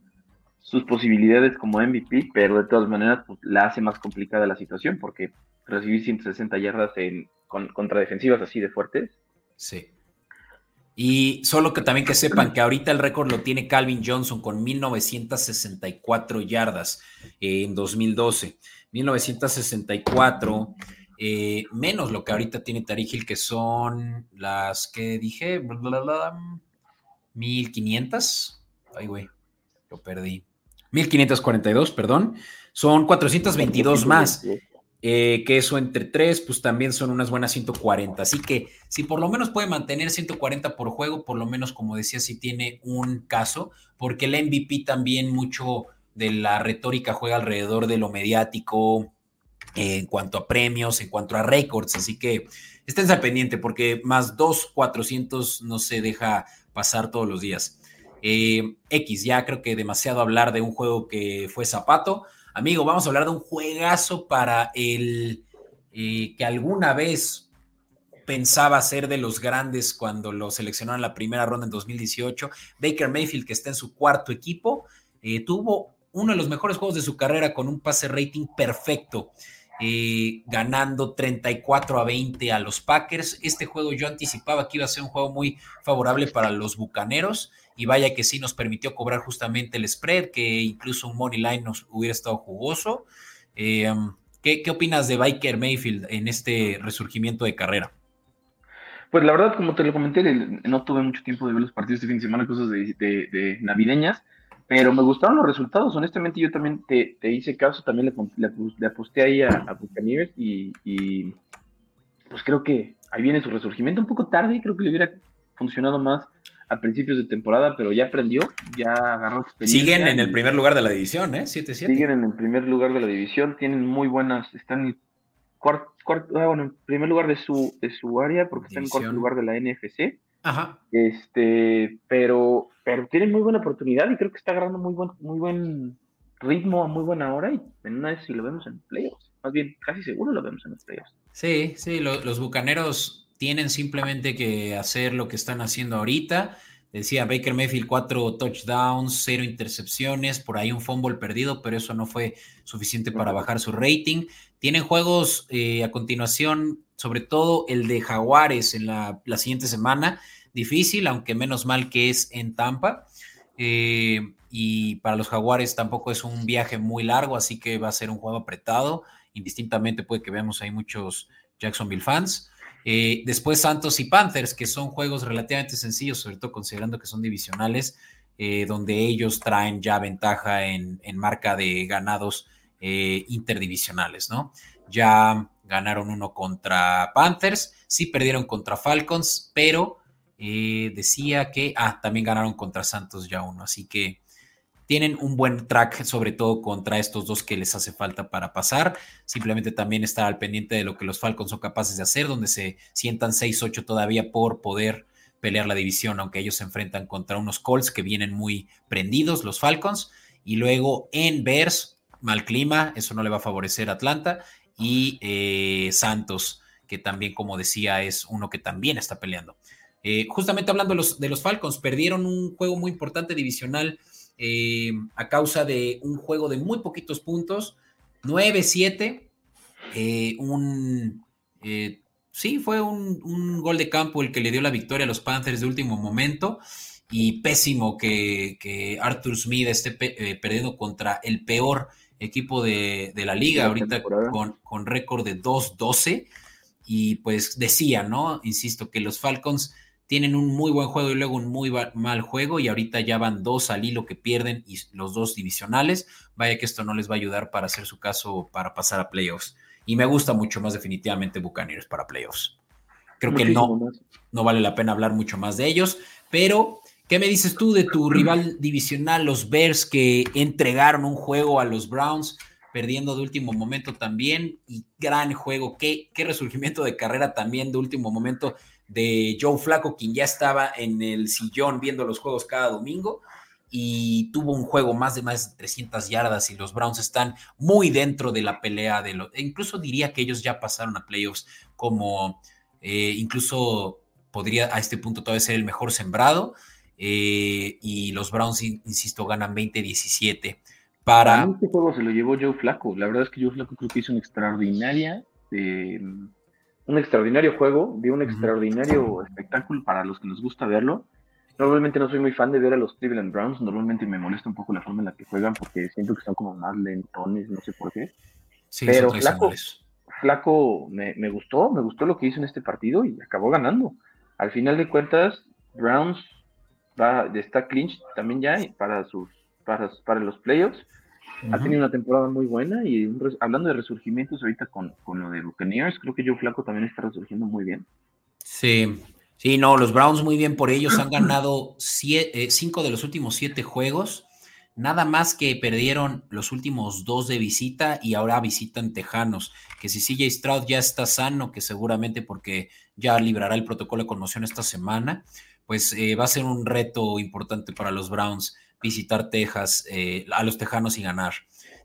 sus posibilidades como MVP, pero de todas maneras pues, la hace más complicada la situación porque recibir 160 yardas en, contra defensivas así de fuertes. Sí. Y solo que también que sepan [CLEARS THROAT] que ahorita el récord lo tiene Calvin Johnson con 1964 yardas en 2012. 1964 eh, menos lo que ahorita tiene Tariq Hill, que son las que dije, 1500. Ay, güey, lo perdí. 1542, perdón. Son 422 más. Eh, que eso entre tres, pues también son unas buenas 140. Así que si por lo menos puede mantener 140 por juego, por lo menos, como decía, si tiene un caso, porque el MVP también mucho de la retórica juega alrededor de lo mediático, en cuanto a premios, en cuanto a récords. Así que estén al pendiente porque más 2, 400 no se deja pasar todos los días. Eh, X, ya creo que demasiado hablar de un juego que fue zapato. Amigo, vamos a hablar de un juegazo para el eh, que alguna vez pensaba ser de los grandes cuando lo seleccionaron en la primera ronda en 2018. Baker Mayfield, que está en su cuarto equipo, eh, tuvo uno de los mejores juegos de su carrera con un pase rating perfecto. Eh, ganando 34 a 20 a los Packers. Este juego yo anticipaba que iba a ser un juego muy favorable para los Bucaneros y vaya que sí nos permitió cobrar justamente el spread, que incluso un money line nos hubiera estado jugoso. Eh, um, ¿qué, opinas de Biker Mayfield en este resurgimiento de carrera? Pues la verdad, como te lo comenté, no tuve mucho tiempo de ver los partidos este fin de semana, cosas de navideñas pero me gustaron los resultados. Honestamente, yo también te, hice caso, también le, aposté ahí a, a Buccaneers y, pues creo que ahí viene su resurgimiento un poco tarde. Creo que le hubiera funcionado más a principios de temporada, pero ya aprendió, ya agarró experiencia. Siguen en el primer lugar de la división, ¿eh? 7-7. Siguen en el primer lugar de la división, tienen muy buenas, están en cuarto, ah, bueno, en primer lugar de su, de su área, porque están en cuarto lugar de la NFC. Ajá. Este, pero, pero tiene muy buena oportunidad y creo que está agarrando muy buen, muy buen ritmo a muy buena hora y en una vez si lo vemos en playoffs. Más bien, casi seguro lo vemos en los playoffs. Sí, sí, los bucaneros tienen simplemente que hacer lo que están haciendo ahorita. Decía Baker Mayfield, cuatro touchdowns, cero intercepciones, por ahí un fumble perdido, pero eso no fue suficiente para bajar su rating. Tienen juegos eh, a continuación, sobre todo el de Jaguares en la, la siguiente semana, difícil, aunque menos mal que es en Tampa. Eh, y para los Jaguares tampoco es un viaje muy largo, así que va a ser un juego apretado. Indistintamente puede que veamos ahí muchos Jacksonville fans. Eh, después Santos y Panthers, que son juegos relativamente sencillos, sobre todo considerando que son divisionales, eh, donde ellos traen ya ventaja en, en marca de ganados interdivisionales, ¿no? Ya ganaron uno contra Panthers, sí perdieron contra Falcons, pero eh, decía que, ah, también ganaron contra Santos ya uno, así que tienen un buen track, sobre todo contra estos dos que les hace falta para pasar. Simplemente también estar al pendiente de lo que los Falcons son capaces de hacer, donde se sientan 6-8 todavía por poder pelear la división, aunque ellos se enfrentan contra unos Colts que vienen muy prendidos, los Falcons. Y luego en Bears, mal clima, eso no le va a favorecer a Atlanta. Y eh, Santos, que también, como decía, es uno que también está peleando. Eh, justamente hablando de los, de los, Falcons, perdieron un juego muy importante divisional eh, a causa de un juego de muy poquitos puntos, 9-7, eh, un... sí, fue un, gol de campo el que le dio la victoria a los Panthers de último momento y pésimo que, Arthur Smith esté perdiendo contra el peor equipo de, la liga, ahorita con, con récord de 2-12. Y pues decía, ¿no? Insisto, que los Falcons tienen un muy buen juego y luego un muy mal juego y ahorita ya van dos al hilo que pierden y los dos divisionales. Vaya que esto no les va a ayudar para hacer su caso para pasar a playoffs. Y me gusta mucho más definitivamente Buccaneers para playoffs. Creo que no, no vale la pena hablar mucho más de ellos, pero ¿qué me dices tú de tu rival divisional, los Bears, que entregaron un juego a los Browns? perdiendo de último momento también y gran juego, qué, qué resurgimiento de carrera también de último momento de Joe Flaco, quien ya estaba en el sillón viendo los juegos cada domingo. y tuvo un juego más de más de 300 yardas y los Browns están muy dentro de la pelea de los, incluso diría que ellos ya pasaron a playoffs como eh, incluso podría a este punto todavía ser el mejor sembrado eh, y los Browns, insisto, ganan 20-17. Para... este juego se lo llevó Joe Flaco. La verdad es que Joe Flaco creo que hizo una extraordinaria, eh, un extraordinario juego, dio un extraordinario espectáculo para los que nos gusta verlo. Normalmente no soy muy fan de ver a los Cleveland Browns, normalmente me molesta un poco la forma en la que juegan porque siento que son como más lentones, no sé por qué. Pero Flaco, Flaco me, me, gustó, me gustó lo que hizo en este partido y acabó ganando. Al final de cuentas, Browns va, está clinch también ya para sus para, para los playoffs. Ha tenido una temporada muy buena y hablando de resurgimientos ahorita con, con lo de Buccaneers, creo que Joe Flaco también está resurgiendo muy bien. Sí, sí, no, los Browns muy bien por ellos, han ganado eh, cinco de los últimos siete juegos, nada más que perdieron los últimos dos de visita y ahora visitan Tejanos, que si CJ Stroud ya está sano, que seguramente porque ya librará el protocolo de conmoción esta semana, pues eh, va a ser un reto importante para los Browns visitar Texas, eh, a los Tejanos y ganar.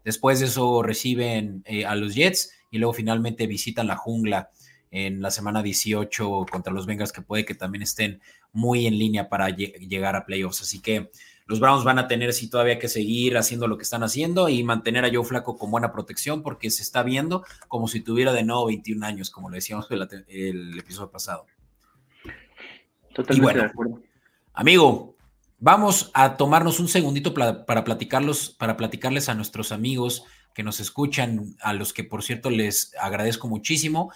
Después de eso reciben eh, a los Jets y luego finalmente visitan la jungla en la semana 18 contra los Bengals, que puede que también estén muy en línea para llegar a playoffs. Así que los Browns van a tener sí todavía que seguir haciendo lo que están haciendo y mantener a Joe Flaco con buena protección porque se está viendo como si tuviera de nuevo 21 años, como le decíamos el, el episodio pasado. Totalmente de acuerdo. Amigo, vamos a tomarnos un segundito para platicarlos, para platicarles a nuestros amigos que nos escuchan, a los que por cierto les agradezco muchísimo.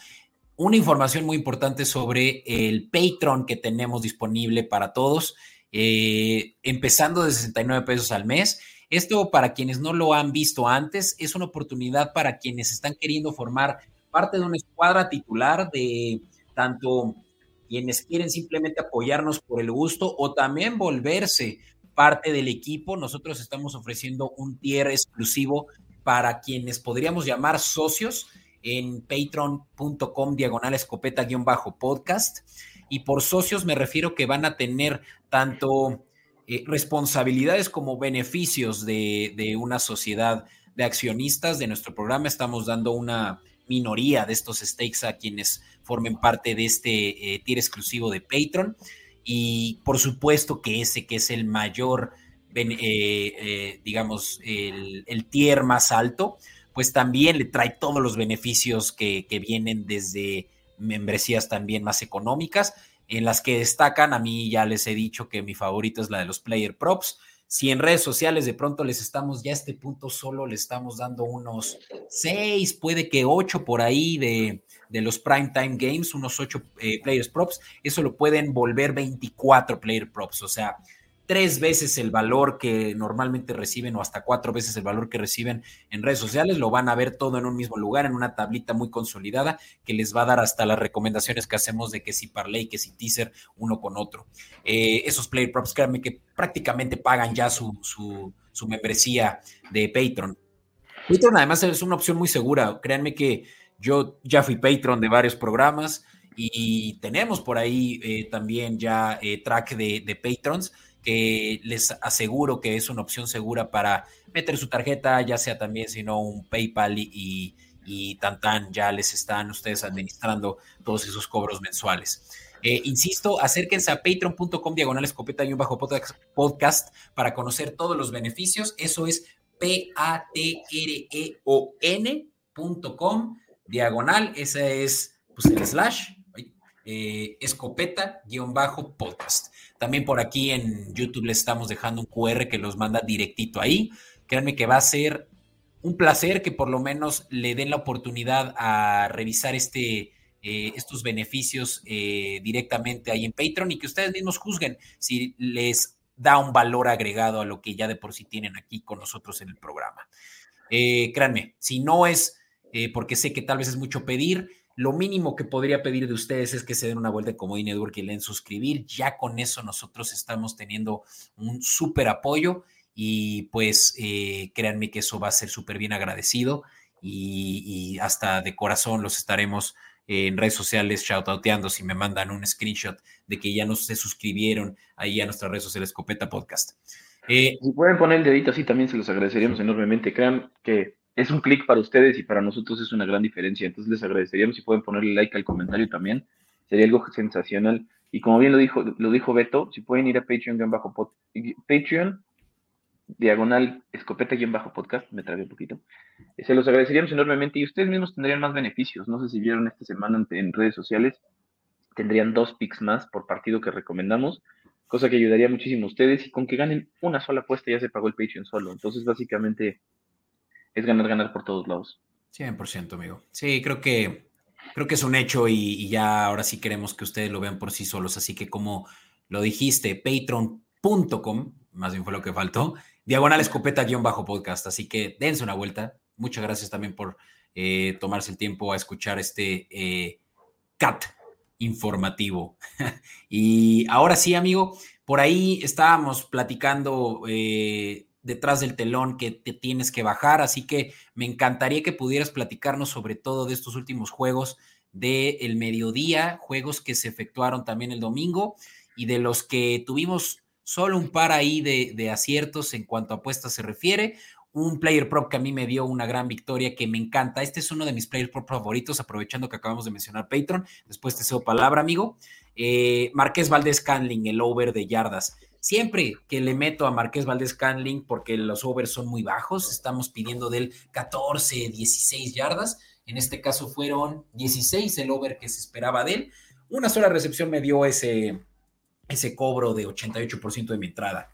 Una información muy importante sobre el Patreon que tenemos disponible para todos, eh, empezando de 69 pesos al mes. Esto para quienes no lo han visto antes, es una oportunidad para quienes están queriendo formar parte de una escuadra titular de tanto quienes quieren simplemente apoyarnos por el gusto o también volverse parte del equipo, nosotros estamos ofreciendo un tier exclusivo para quienes podríamos llamar socios en patreon.com diagonal escopeta-podcast. Y por socios me refiero que van a tener tanto eh, responsabilidades como beneficios de una sociedad de accionistas de nuestro programa. Estamos dando una minoría de estos stakes a quienes formen parte de este eh, tier exclusivo de Patreon. Y por supuesto que ese que es el mayor, eh, eh, digamos, el, tier más alto, pues también le trae todos los beneficios que, que vienen desde membresías también más económicas, en las que destacan, a mí ya les he dicho que mi favorito es la de los player props, si en redes sociales de pronto les estamos, ya a este punto solo le estamos dando unos seis, puede que ocho por ahí de, de los Primetime Games, unos ocho eh, Players Props, eso lo pueden volver 24 Player Props, o sea, tres veces el valor que normalmente reciben o hasta cuatro veces el valor que reciben en redes sociales, lo van a ver todo en un mismo lugar, en una tablita muy consolidada que les va a dar hasta las recomendaciones que hacemos de que si parlay, que si teaser, uno con otro. Eh, esos player props, créanme que prácticamente pagan ya su, su, membresía de Patreon. Patreon además es una opción muy segura, créanme que yo ya fui Patreon de varios programas y tenemos por ahí eh, también ya eh, track de, de patrons que les aseguro que es una opción segura para meter su tarjeta, ya sea también, si no, un PayPal y, y, tan tan, ya les están ustedes administrando todos esos cobros mensuales. Eh, insisto, acérquense a patreon.com diagonal escopeta y un bajo podcast para conocer todos los beneficios. Eso es p-a-t-r-e-o-n.com diagonal. Ese es pues, el slash eh, escopeta-podcast. También por aquí en YouTube les estamos dejando un QR que los manda directito ahí. Créanme que va a ser un placer que por lo menos le den la oportunidad a revisar este, eh, estos beneficios eh, directamente ahí en Patreon y que ustedes mismos juzguen si les da un valor agregado a lo que ya de por sí tienen aquí con nosotros en el programa. créanme, si no es porque sé que tal vez es mucho pedir, lo mínimo que podría pedir de ustedes es que se den una vuelta de Comodín y le den suscribir. Ya con eso nosotros estamos teniendo un súper apoyo y pues eh, créanme que eso va a ser súper bien agradecido y, hasta de corazón los estaremos en redes sociales shoutouteando si me mandan un screenshot de que ya no se suscribieron ahí a nuestras redes sociales Escopeta Podcast. Eh, si pueden poner el dedito así, también se los agradeceríamos enormemente. Crean que es un clic para ustedes y para nosotros es una gran diferencia. Entonces les agradeceríamos si pueden ponerle like al comentario también. Sería algo sensacional. Y como bien lo dijo, lo dijo Beto, si pueden ir a Patreon, bajo Patreon, diagonal escopeta-podcast, me tragué un poquito. Se los agradeceríamos enormemente y ustedes mismos tendrían más beneficios. No sé si vieron esta semana en redes sociales, tendrían dos picks más por partido que recomendamos cosa que ayudaría muchísimo a ustedes y con que ganen una sola apuesta ya se pagó el Patreon solo. Entonces, básicamente es ganar, ganar por todos lados. 100%, amigo. Sí, creo que, creo que es un hecho y, ya ahora sí queremos que ustedes lo vean por sí solos. Así que como lo dijiste, patreon.com, más bien fue lo que faltó, diagonal escopeta-podcast. Así que dense una vuelta. Muchas gracias también por eh, tomarse el tiempo a escuchar este eh, cat informativo. [LAUGHS] y ahora sí, amigo, por ahí estábamos platicando eh, detrás del telón que te tienes que bajar, así que me encantaría que pudieras platicarnos sobre todo de estos últimos juegos del el mediodía, juegos que se efectuaron también el domingo y de los que tuvimos solo un par ahí de, de aciertos en cuanto a apuestas se refiere un player prop que a mí me dio una gran victoria que me encanta. Este es uno de mis player prop favoritos, aprovechando que acabamos de mencionar Patreon. Después te cedo palabra, amigo. Eh, Marqués Valdés Canling, el over de yardas. Siempre que le meto a Marqués Valdés Canling, porque los overs son muy bajos, estamos pidiendo del 14, 16 yardas. En este caso fueron 16 el over que se esperaba de él. Una sola recepción me dio ese, ese cobro de 88% de mi entrada.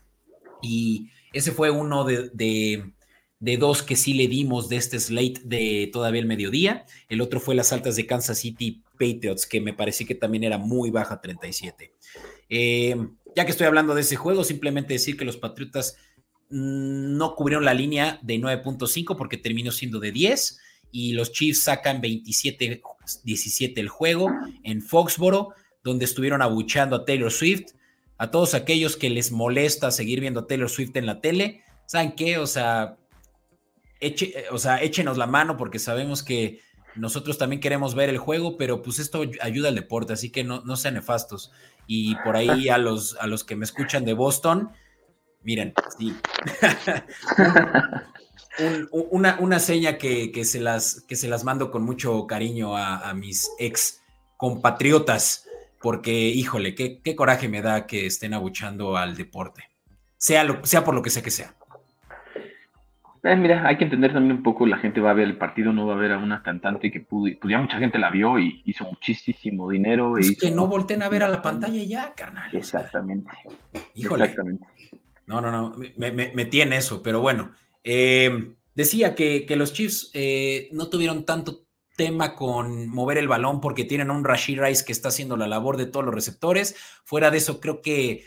Y ese fue uno de de dos que sí le dimos de este slate de todavía el mediodía. El otro fue las altas de Kansas City Patriots, que me pareció que también era muy baja, 37. Eh, ya que estoy hablando de ese juego, simplemente decir que los Patriotas mm, no cubrieron la línea de 9.5 porque terminó siendo de 10 y los Chiefs sacan 27-17 el juego en Foxboro, donde estuvieron abuchando a Taylor Swift. A todos aquellos que les molesta seguir viendo a Taylor Swift en la tele, ¿saben qué? O sea, eche, o sea, échenos la mano porque sabemos que nosotros también queremos ver el juego, pero pues esto ayuda al deporte, así que no, no sean nefastos. Y por ahí a los, a los que me escuchan de Boston, miren, sí. [LAUGHS] una, una, seña que, que, se las, que se las mando con mucho cariño a, mis ex compatriotas, porque híjole, qué, qué, coraje me da que estén abuchando al deporte, sea, lo, sea por lo que sea que sea. Eh, mira, hay que entender también un poco, la gente va a ver el partido, no va a ver a una cantante que pudo, pues ya mucha gente la vio y hizo muchísimo dinero. Es que no volteen a ver a la pantalla ya, carnal. Exactamente. híjole. Exactamente. No, no, no, me, me, tiene eso, pero bueno. Eh, decía que, los Chiefs eh, no tuvieron tanto tema con mover el balón porque tienen un Rashid Rice que está haciendo la labor de todos los receptores. Fuera de eso, creo que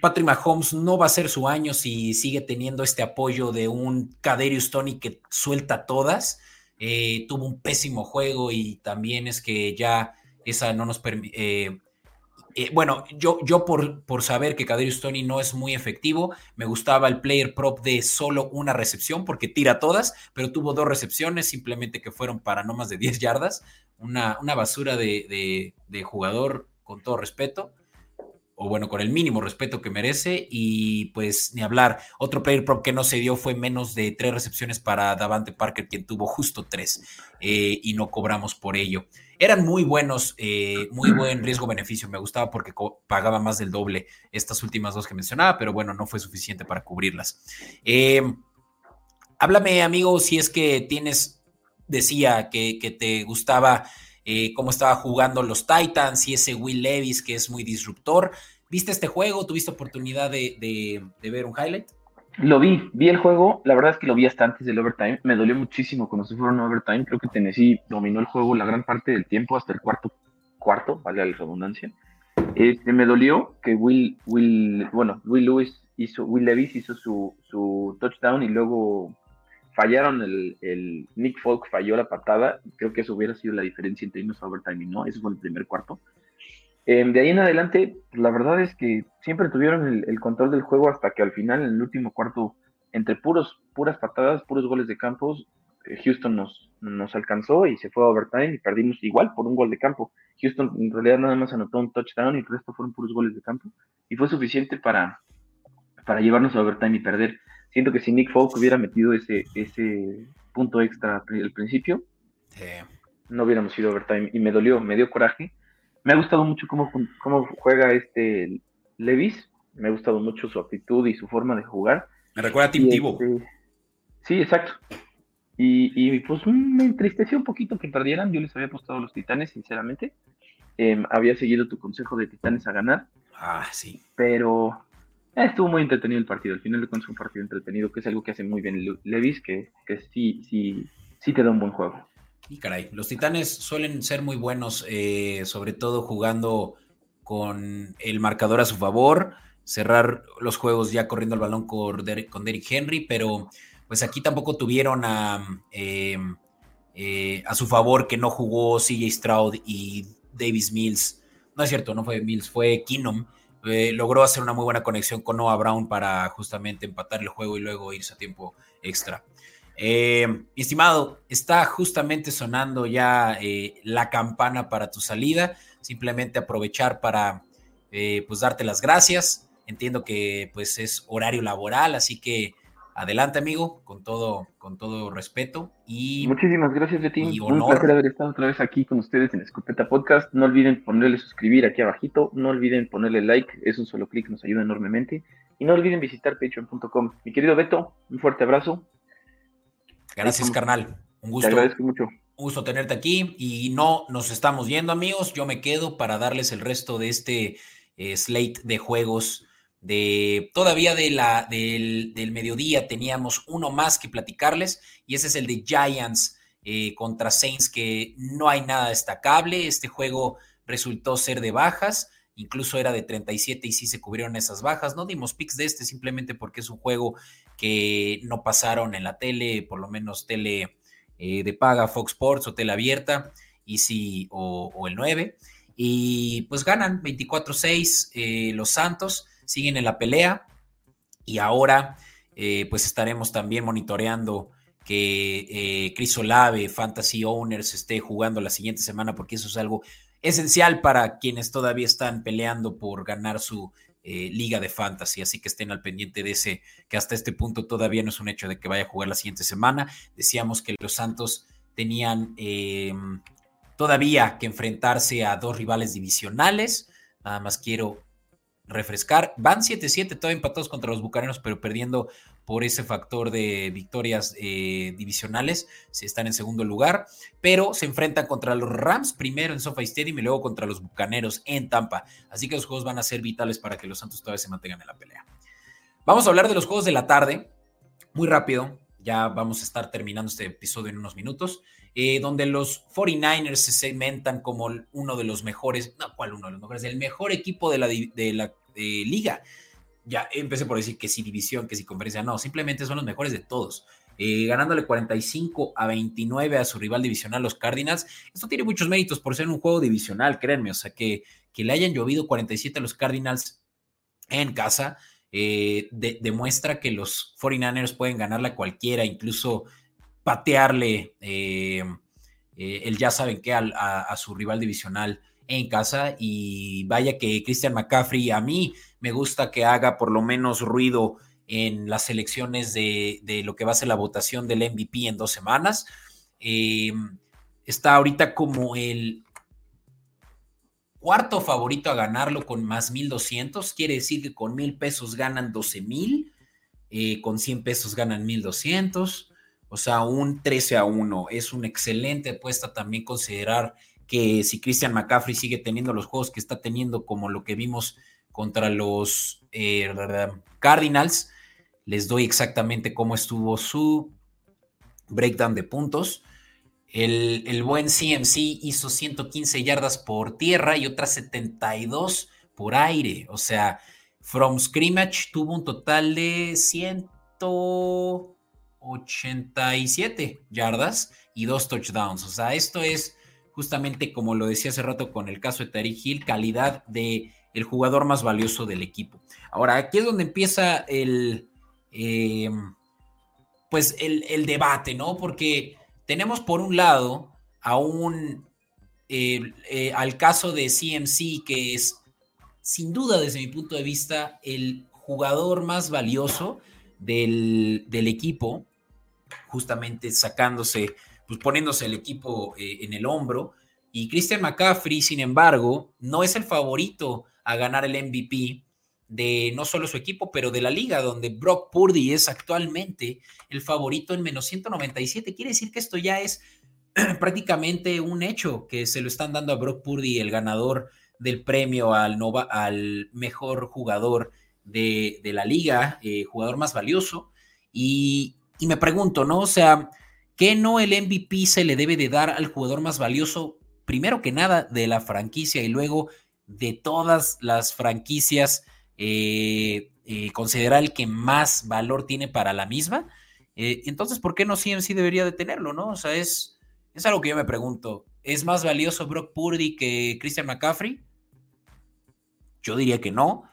Patrick Mahomes no va a ser su año si sigue teniendo este apoyo de un Kaderius Tony que suelta todas. Eh, tuvo un pésimo juego y también es que ya esa no nos permite. Eh, eh, bueno, yo, yo por, por saber que Kaderius Tony no es muy efectivo, me gustaba el player prop de solo una recepción porque tira todas, pero tuvo dos recepciones simplemente que fueron para no más de 10 yardas. Una, una basura de, de jugador, con todo respeto o bueno, con el mínimo respeto que merece. Y pues ni hablar. Otro player prop que no se dio fue menos de tres recepciones para Davante Parker, quien tuvo justo tres eh, y no cobramos por ello. Eran muy buenos, eh, muy buen riesgo-beneficio. Me gustaba porque pagaba más del doble estas últimas dos que mencionaba, pero bueno, no fue suficiente para cubrirlas. Eh, háblame, amigo, si es que tienes, decía que te gustaba eh, cómo estaba jugando los Titans y ese Will Levis que es muy disruptor. ¿Viste este juego? ¿Tuviste oportunidad de, ver un highlight? Lo vi, vi el juego, la verdad es que lo vi hasta antes del overtime, me dolió muchísimo cuando se fueron overtime, creo que Tennessee dominó el juego la gran parte del tiempo hasta el cuarto cuarto, vale la redundancia. Este, me dolió que Will, Will, bueno, Will Lewis hizo, Will Levis hizo su touchdown y luego fallaron el, Nick Folk falló la patada, creo que eso hubiera sido la diferencia entre irnos a overtime y no, eso fue el primer cuarto. Em, de ahí en adelante, la verdad es que siempre tuvieron el, control del juego hasta que al final, en el último cuarto, entre puros, puras patadas, puros goles de campos, eh, Houston nos, nos alcanzó y se fue a overtime y perdimos igual por un gol de campo. Houston en realidad nada más anotó un touchdown y el resto fueron puros goles de campo y fue suficiente para, para llevarnos a overtime y perder. Siento que si Nick Folk hubiera metido ese, ese punto extra al principio, no hubiéramos ido a overtime. Y me dolió, me dio coraje. Me ha gustado mucho cómo, cómo juega este Levis. Me ha gustado mucho su actitud y su forma de jugar. Me recuerda a Tim este, sí, exacto. Y, y, pues me entristeció un poquito que perdieran. Yo les había apostado a los Titanes, sinceramente. Em, había seguido tu consejo de Titanes a ganar. Ah, sí. Pero estuvo muy entretenido el partido. Al final de cuentas, un partido entretenido, que es algo que hace muy bien Levis, que, que sí, sí, sí te da un buen juego. Y caray, los Titanes suelen ser muy buenos, eh, sobre todo jugando con el marcador a su favor, cerrar los juegos ya corriendo el balón con Derrick, con Henry, pero pues aquí tampoco tuvieron a, em, eh, a su favor que no jugó CJ Stroud y Davis Mills. No es cierto, no fue Mills, fue Keenum. Eh, logró hacer una muy buena conexión con Noah Brown para justamente empatar el juego y luego irse a tiempo extra. Eh, estimado, está justamente sonando ya eh, la campana para tu salida. Simplemente aprovechar para pues darte las gracias. Entiendo que pues es horario laboral, así que adelante, amigo, con todo, con todo respeto. Y, Muchísimas gracias de ti. Un placer haber estado otra vez aquí con ustedes en Escopeta Podcast. No olviden ponerle suscribir aquí abajito. No olviden ponerle like. Es un solo clic, nos ayuda enormemente. Y no olviden visitar patreon.com. Mi querido Beto, un fuerte abrazo. Gracias, carnal. Un gusto. Te agradezco mucho. Un gusto tenerte aquí. Y no nos estamos yendo, amigos. Yo me quedo para darles el resto de este eh, slate de juegos de todavía de la, del, mediodía teníamos uno más que platicarles y ese es el de Giants eh, contra Saints que no hay nada destacable. Este juego resultó ser de bajas, incluso era de 37 y sí se cubrieron esas bajas. No dimos picks de este simplemente porque es un juego que no pasaron en la tele, por lo menos tele eh, de paga, Fox Sports o tele abierta, y sí, o, el 9. Y pues ganan 24-6 eh, los Santos siguen en la pelea y ahora eh, pues estaremos también monitoreando que eh, Chris Olave, Fantasy Owners, esté jugando la siguiente semana porque eso es algo esencial para quienes todavía están peleando por ganar su eh, liga de fantasy, así que estén al pendiente de ese, que hasta este punto todavía no es un hecho de que vaya a jugar la siguiente semana. Decíamos que los Santos tenían em, todavía que enfrentarse a dos rivales divisionales. Nada más quiero refrescar. Van 7-7, todavía empatados contra los Bucaneros, pero perdiendo por ese factor de victorias eh, divisionales. Si están en segundo lugar, pero se enfrentan contra los Rams primero en SoFi Stadium y luego contra los Bucaneros en Tampa. Así que los juegos van a ser vitales para que los Santos todavía se mantengan en la pelea. Vamos a hablar de los juegos de la tarde, muy rápido. Ya vamos a estar terminando este episodio en unos minutos. Eh, donde los 49ers se segmentan como uno de los mejores, no, ¿cuál uno de los mejores? El mejor equipo de la, de la liga. Ya empecé por decir que si división, que si conferencia, no, simplemente son los mejores de todos. Eh, ganándole 45 a 29 a su rival divisional, los Cardinals. Esto tiene muchos méritos por ser un juego divisional, créanme. O sea, que, que le hayan llovido 47 a los Cardinals en casa eh, demuestra que los 49ers pueden ganarle a cualquiera, incluso patearle eh, eh, el ya saben qué a, su rival divisional en casa. Y vaya que Christian McCaffrey a mí me gusta que haga por lo menos ruido en las elecciones de, lo que va a ser la votación del MVP en dos semanas. Eh, está ahorita como el cuarto favorito a ganarlo con más 1200. Quiere decir que con mil pesos ganan 12 mil, con 100 pesos ganan 1200. O sea, un 13 a 1. Es una excelente apuesta también considerar que si Christian McCaffrey sigue teniendo los juegos que está teniendo, como lo que vimos contra los eh, Cardinals, les doy exactamente cómo estuvo su breakdown de puntos. El, el, buen CMC hizo 115 yardas por tierra y otras 72 por aire. O sea, from scrimmage tuvo un total de 100. 87 yardas y dos touchdowns. O sea, esto es justamente como lo decía hace rato con el caso de Tariq Hill, calidad de el jugador más valioso del equipo. Ahora, aquí es donde empieza el, eh, pues el, debate, ¿no? Porque tenemos por un lado a un, eh, al caso de CMC, que es sin duda desde mi punto de vista el jugador más valioso del, equipo, justamente sacándose, pues poniéndose el equipo eh, en el hombro. Y Christian McCaffrey, sin embargo, no es el favorito a ganar el MVP de no solo su equipo, pero de la liga, donde Brock Purdy es actualmente el favorito en menos 197. Quiere decir que esto ya es [CLEARS THROAT] prácticamente un hecho, que se lo están dando a Brock Purdy, el ganador del premio al, mejor jugador de, la liga, eh, jugador más valioso. Y, y me pregunto, ¿no? O sea, ¿qué no el MVP se le debe de dar al jugador más valioso? Primero que nada de la franquicia y luego de todas las franquicias eh, eh, considerar el que más valor tiene para la misma. Eh, entonces, ¿por qué no CMC debería de tenerlo, no? O sea, es, es algo que yo me pregunto. ¿Es más valioso Brock Purdy que Christian McCaffrey? Yo diría que no.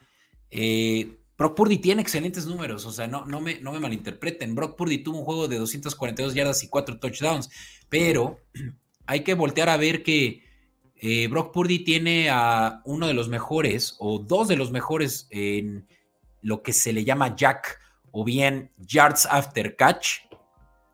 Brock Purdy tiene excelentes números, o sea, no, me malinterpreten. Brock Purdy tuvo un juego de 242 yardas y 4 touchdowns, pero [CLEARS THROAT] hay que voltear a ver que eh, Brock Purdy tiene a uno de los mejores o dos de los mejores en lo que se le llama Jack o bien Yards After Catch,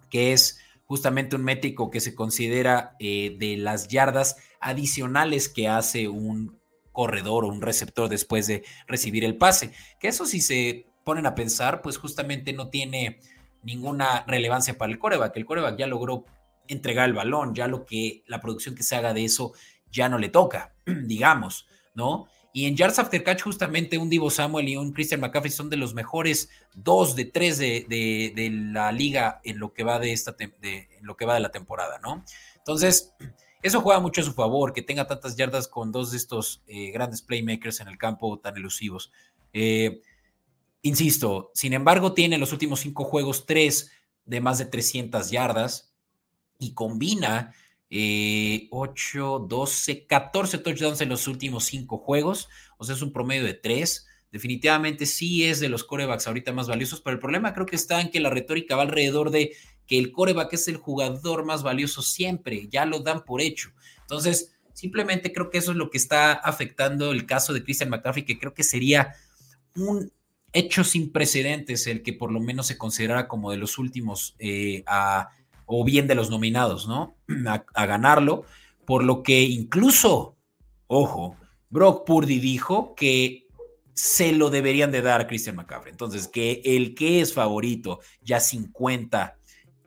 que es justamente un métrico que se considera eh, de las yardas adicionales que hace un corredor o un receptor después de recibir el pase. Que eso si se ponen a pensar, pues justamente no tiene ninguna relevancia para el coreback. El coreback ya logró entregar el balón, ya lo que la producción que se haga de eso ya no le toca, [CLEARS THROAT] digamos, ¿no? Y en Yards After Catch, justamente un Divo Samuel y un Christian McCaffrey son de los mejores dos de tres de, la liga en lo que va de esta en lo que va de la temporada, ¿no? Entonces, eso juega mucho a su favor, que tenga tantas yardas con dos de estos eh, grandes playmakers en el campo tan elusivos. Eh, insisto, sin embargo, tiene en los últimos cinco juegos tres de más de 300 yardas y combina 8, 12, 14 touchdowns en los últimos 5 juegos, o sea, es un promedio de 3. Definitivamente sí es de los corebacks ahorita más valiosos, pero el problema creo que está en que la retórica va alrededor de que el coreback es el jugador más valioso siempre, ya lo dan por hecho. Entonces, simplemente creo que eso es lo que está afectando el caso de Christian McCaffrey, que creo que sería un hecho sin precedentes el que por lo menos se considerara como de los últimos eh, a o bien de los nominados, ¿no? [CLEARS THROAT] A, ganarlo, por lo que incluso, ojo, Brock Purdy dijo que se lo deberían de dar a Christian McCaffrey. Entonces, que el que es favorito, ya 50%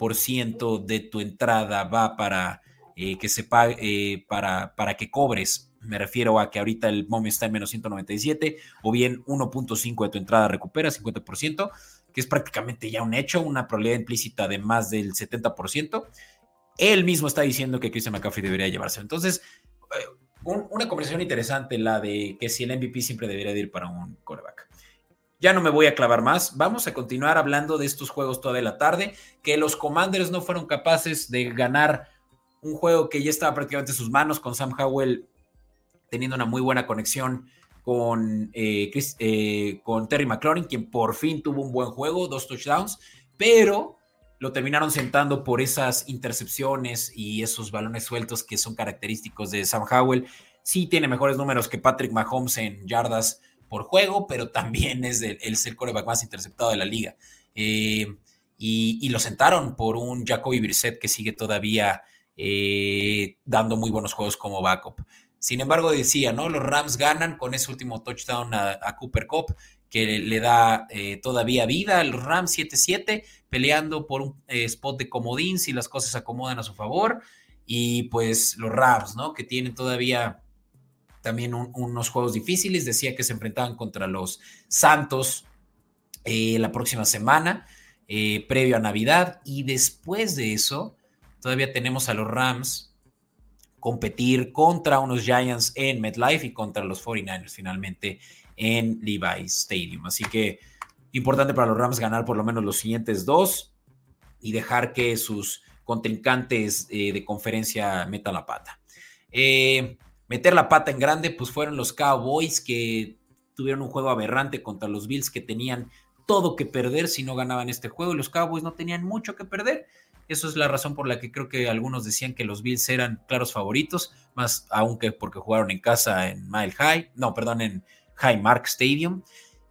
de tu entrada va para eh, que se pague, eh, para, para que cobres. Me refiero a que ahorita el momio está en menos 197, o bien 1.5 de tu entrada recupera 50% que es prácticamente ya un hecho, una probabilidad implícita de más del 70%. Él mismo está diciendo que Christian McCaffrey debería llevarse. Entonces, eh, una conversación interesante la de que si el MVP siempre debería ir para un quarterback. Ya no me voy a clavar más. Vamos a continuar hablando de estos juegos toda la tarde, que los Commanders no fueron capaces de ganar un juego que ya estaba prácticamente en sus manos, con Sam Howell teniendo una muy buena conexión con, eh, eh, con Terry McLaurin, quien por fin tuvo un buen juego, dos touchdowns, pero lo terminaron sentando por esas intercepciones y esos balones sueltos que son característicos de Sam Howell. Sí tiene mejores números que Patrick Mahomes en yardas por juego, pero también es el, coreback más interceptado de la liga. Eh, y, lo sentaron por un Jacoby Brissett que sigue todavía dando muy buenos juegos como backup. Sin embargo, decía, ¿no? Los Rams ganan con ese último touchdown a, Cooper Cup, que le da eh, todavía vida. Los Rams 7-7, peleando por un eh, spot de comodín si las cosas se acomodan a su favor. Y pues los Rams, ¿no? Que tienen todavía también unos juegos difíciles. Decía que se enfrentaban contra los Santos eh, la próxima semana, previo a Navidad. Y después de eso, todavía tenemos a los Rams competir contra unos Giants en MetLife y contra los 49ers finalmente en Levi's Stadium. Así que importante para los Rams ganar por lo menos los siguientes dos y dejar que sus contrincantes eh, de conferencia metan la pata. Eh, meter la pata en grande, pues fueron los Cowboys que tuvieron un juego aberrante contra los Bills que tenían todo que perder si no ganaban este juego y los Cowboys no tenían mucho que perder. Eso es la razón por la que creo que algunos decían que los Bills eran claros favoritos, más aunque porque jugaron en casa en Mile High, no, perdón, en High Mark Stadium.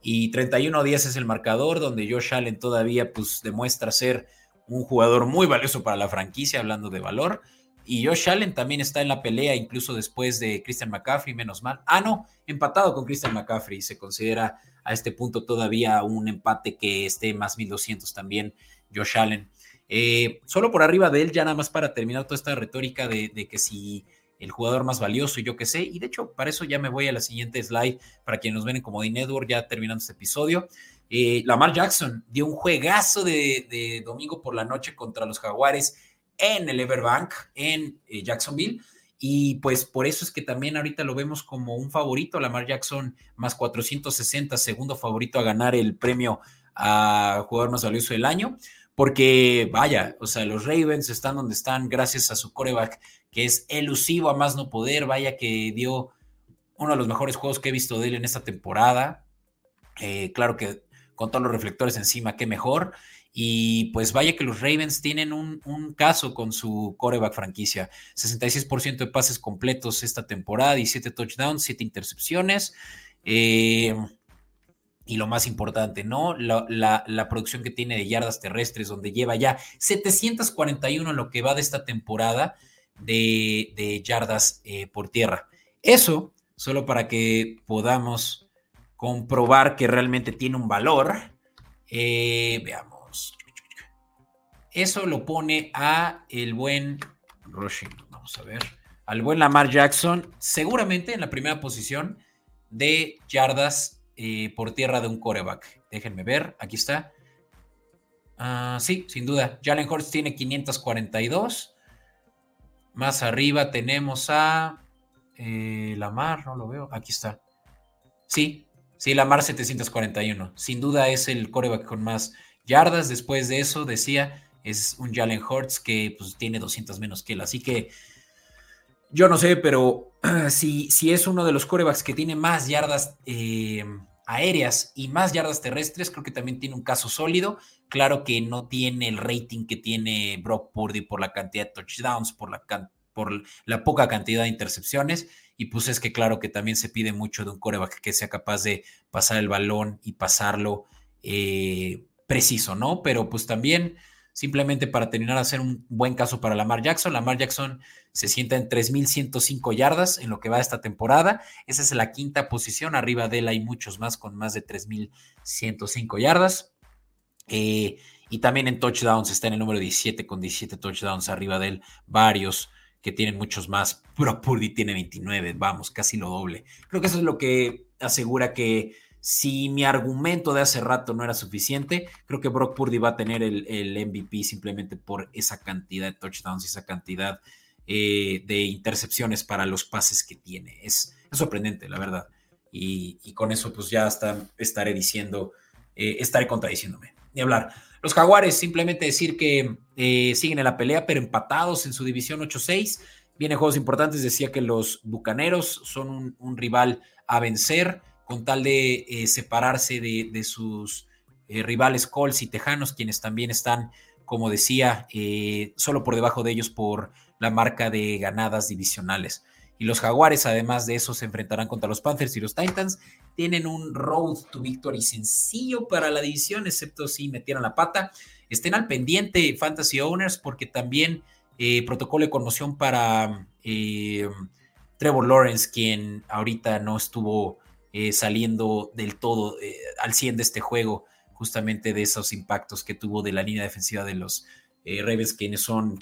y 31-10 es el marcador donde Josh Allen todavía pues demuestra ser un jugador muy valioso para la franquicia, hablando de valor. Y Josh Allen también está en la pelea, incluso después de Christian McCaffrey, menos mal. Ah, no, empatado con Christian McCaffrey. Se considera a este punto todavía un empate que esté más 1200 también, Josh Allen. Eh, solo por arriba de él, ya nada más para terminar toda esta retórica de, que si el jugador más valioso yo qué sé. Y de hecho, para eso ya me voy a la siguiente slide para quienes nos ven en Comedy Network, ya terminando este episodio. Eh, Lamar Jackson dio un juegazo de, domingo por la noche contra los Jaguares en el Everbank, en eh, Jacksonville. Y pues por eso es que también ahorita lo vemos como un favorito, Lamar Jackson más 460, segundo favorito a ganar el premio a jugador más valioso del año. Porque vaya, o sea, los Ravens están donde están gracias a su coreback, que es elusivo a más no poder. Vaya que dio uno de los mejores juegos que he visto de él en esta temporada. Eh, claro que con todos los reflectores encima, qué mejor. Y pues vaya que los Ravens tienen un, caso con su coreback franquicia. 66% de pases completos esta temporada, 17 touchdowns, 7 intercepciones. Eh, y lo más importante, ¿no? La, producción que tiene de yardas terrestres, donde lleva ya 741 en lo que va de esta temporada de, yardas eh, por tierra. Eso, solo para que podamos comprobar que realmente tiene un valor. Eh, veamos. Eso lo pone a el buen Rushing. Vamos a ver. Al buen Lamar Jackson, seguramente en la primera posición de yardas eh, por tierra de un coreback. Déjenme ver, aquí está. Ah, sí, sin duda. Jalen Hurts tiene 542. Más arriba tenemos a eh, Lamar, no lo veo. Aquí está. Sí, Sí, Lamar 741. Sin duda es el coreback con más yardas. Después de eso, decía, es un Jalen Hurts que pues, tiene 200 menos que él. Así que yo no sé, pero [CLEARS THROAT] si, si es uno de los corebacks que tiene más yardas eh, aéreas y más yardas terrestres, creo que también tiene un caso sólido. Claro que no tiene el rating que tiene Brock Purdy por la cantidad de touchdowns, por la, por la poca cantidad de intercepciones y pues es que claro que también se pide mucho de un coreback que sea capaz de pasar el balón y pasarlo eh, preciso, ¿no? Pero pues también simplemente para terminar a hacer un buen caso para Lamar Jackson. Lamar Jackson se sienta en 3.105 yardas en lo que va esta temporada. Esa es la quinta posición. Arriba de él hay muchos más con más de 3.105 yardas. Eh, y también en touchdowns está en el número 17 con 17 touchdowns arriba de él. Varios que tienen muchos más. Brock Purdy tiene 29, vamos, casi lo doble. Creo que eso es lo que asegura que si mi argumento de hace rato no era suficiente, creo que Brock Purdy va a tener el, MVP simplemente por esa cantidad de touchdowns y esa cantidad eh, de intercepciones para los pases que tiene. Es, sorprendente, la verdad. Y, con eso pues ya hasta estaré diciendo, eh, estaré contradiciéndome. Ni hablar. Los Jaguares, simplemente decir que eh, siguen en la pelea, pero empatados en su división 8-6. Vienen juegos importantes, decía que los Bucaneros son un, rival a vencer con tal de eh, separarse de, sus eh, rivales Colts y Tejanos, quienes también están, como decía, solo por debajo de ellos por la marca de ganadas divisionales. Y los Jaguares, además de eso, se enfrentarán contra los Panthers y los Titans. Tienen un road to victory sencillo para la división, excepto si metieran la pata. Estén al pendiente, Fantasy Owners, porque también eh, protocolo de conmoción para eh, Trevor Lawrence, quien ahorita no estuvo eh, saliendo del todo al 100 de este juego, justamente de esos impactos que tuvo de la línea defensiva de los Ravens, quienes son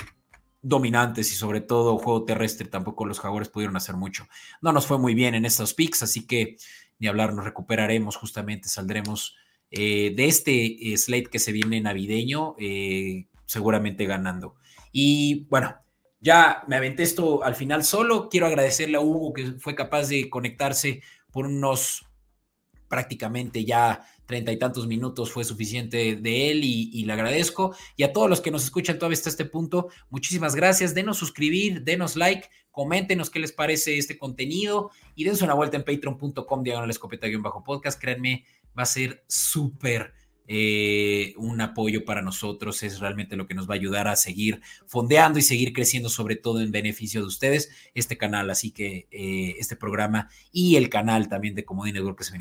dominantes y sobre todo juego terrestre, tampoco los Jaguares pudieron hacer mucho. No nos fue muy bien en estos picks, así que ni hablar, nos recuperaremos justamente, saldremos eh, de este eh, slate que se viene navideño, eh, seguramente ganando. Y bueno, ya me aventé esto al final solo. Quiero agradecerle a Hugo que fue capaz de conectarse por unos prácticamente ya treinta y tantos minutos fue suficiente de él y, le agradezco. Y a todos los que nos escuchan todavía hasta este punto, muchísimas gracias. Denos suscribir, denos like, coméntenos qué les parece este contenido y dense una vuelta en patreon.com diagonal escopeta-bajo podcast. Créanme, va a ser súper eh, un apoyo para nosotros, es realmente lo que nos va a ayudar a seguir fondeando y seguir creciendo, sobre todo en beneficio de ustedes, este canal, así que eh, este programa y el canal también de Comodín Network se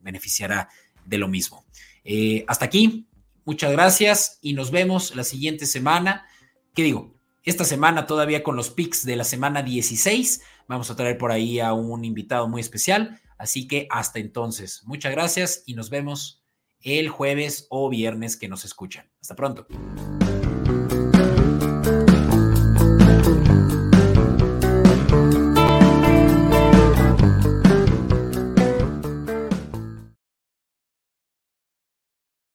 beneficiará de lo mismo. Eh, hasta aquí, muchas gracias y nos vemos la siguiente semana. ¿Qué digo? Esta semana todavía con los picks de la semana 16. Vamos a traer por ahí a un invitado muy especial. Así que hasta entonces, muchas gracias y nos vemos el jueves o viernes que nos escuchan. Hasta pronto.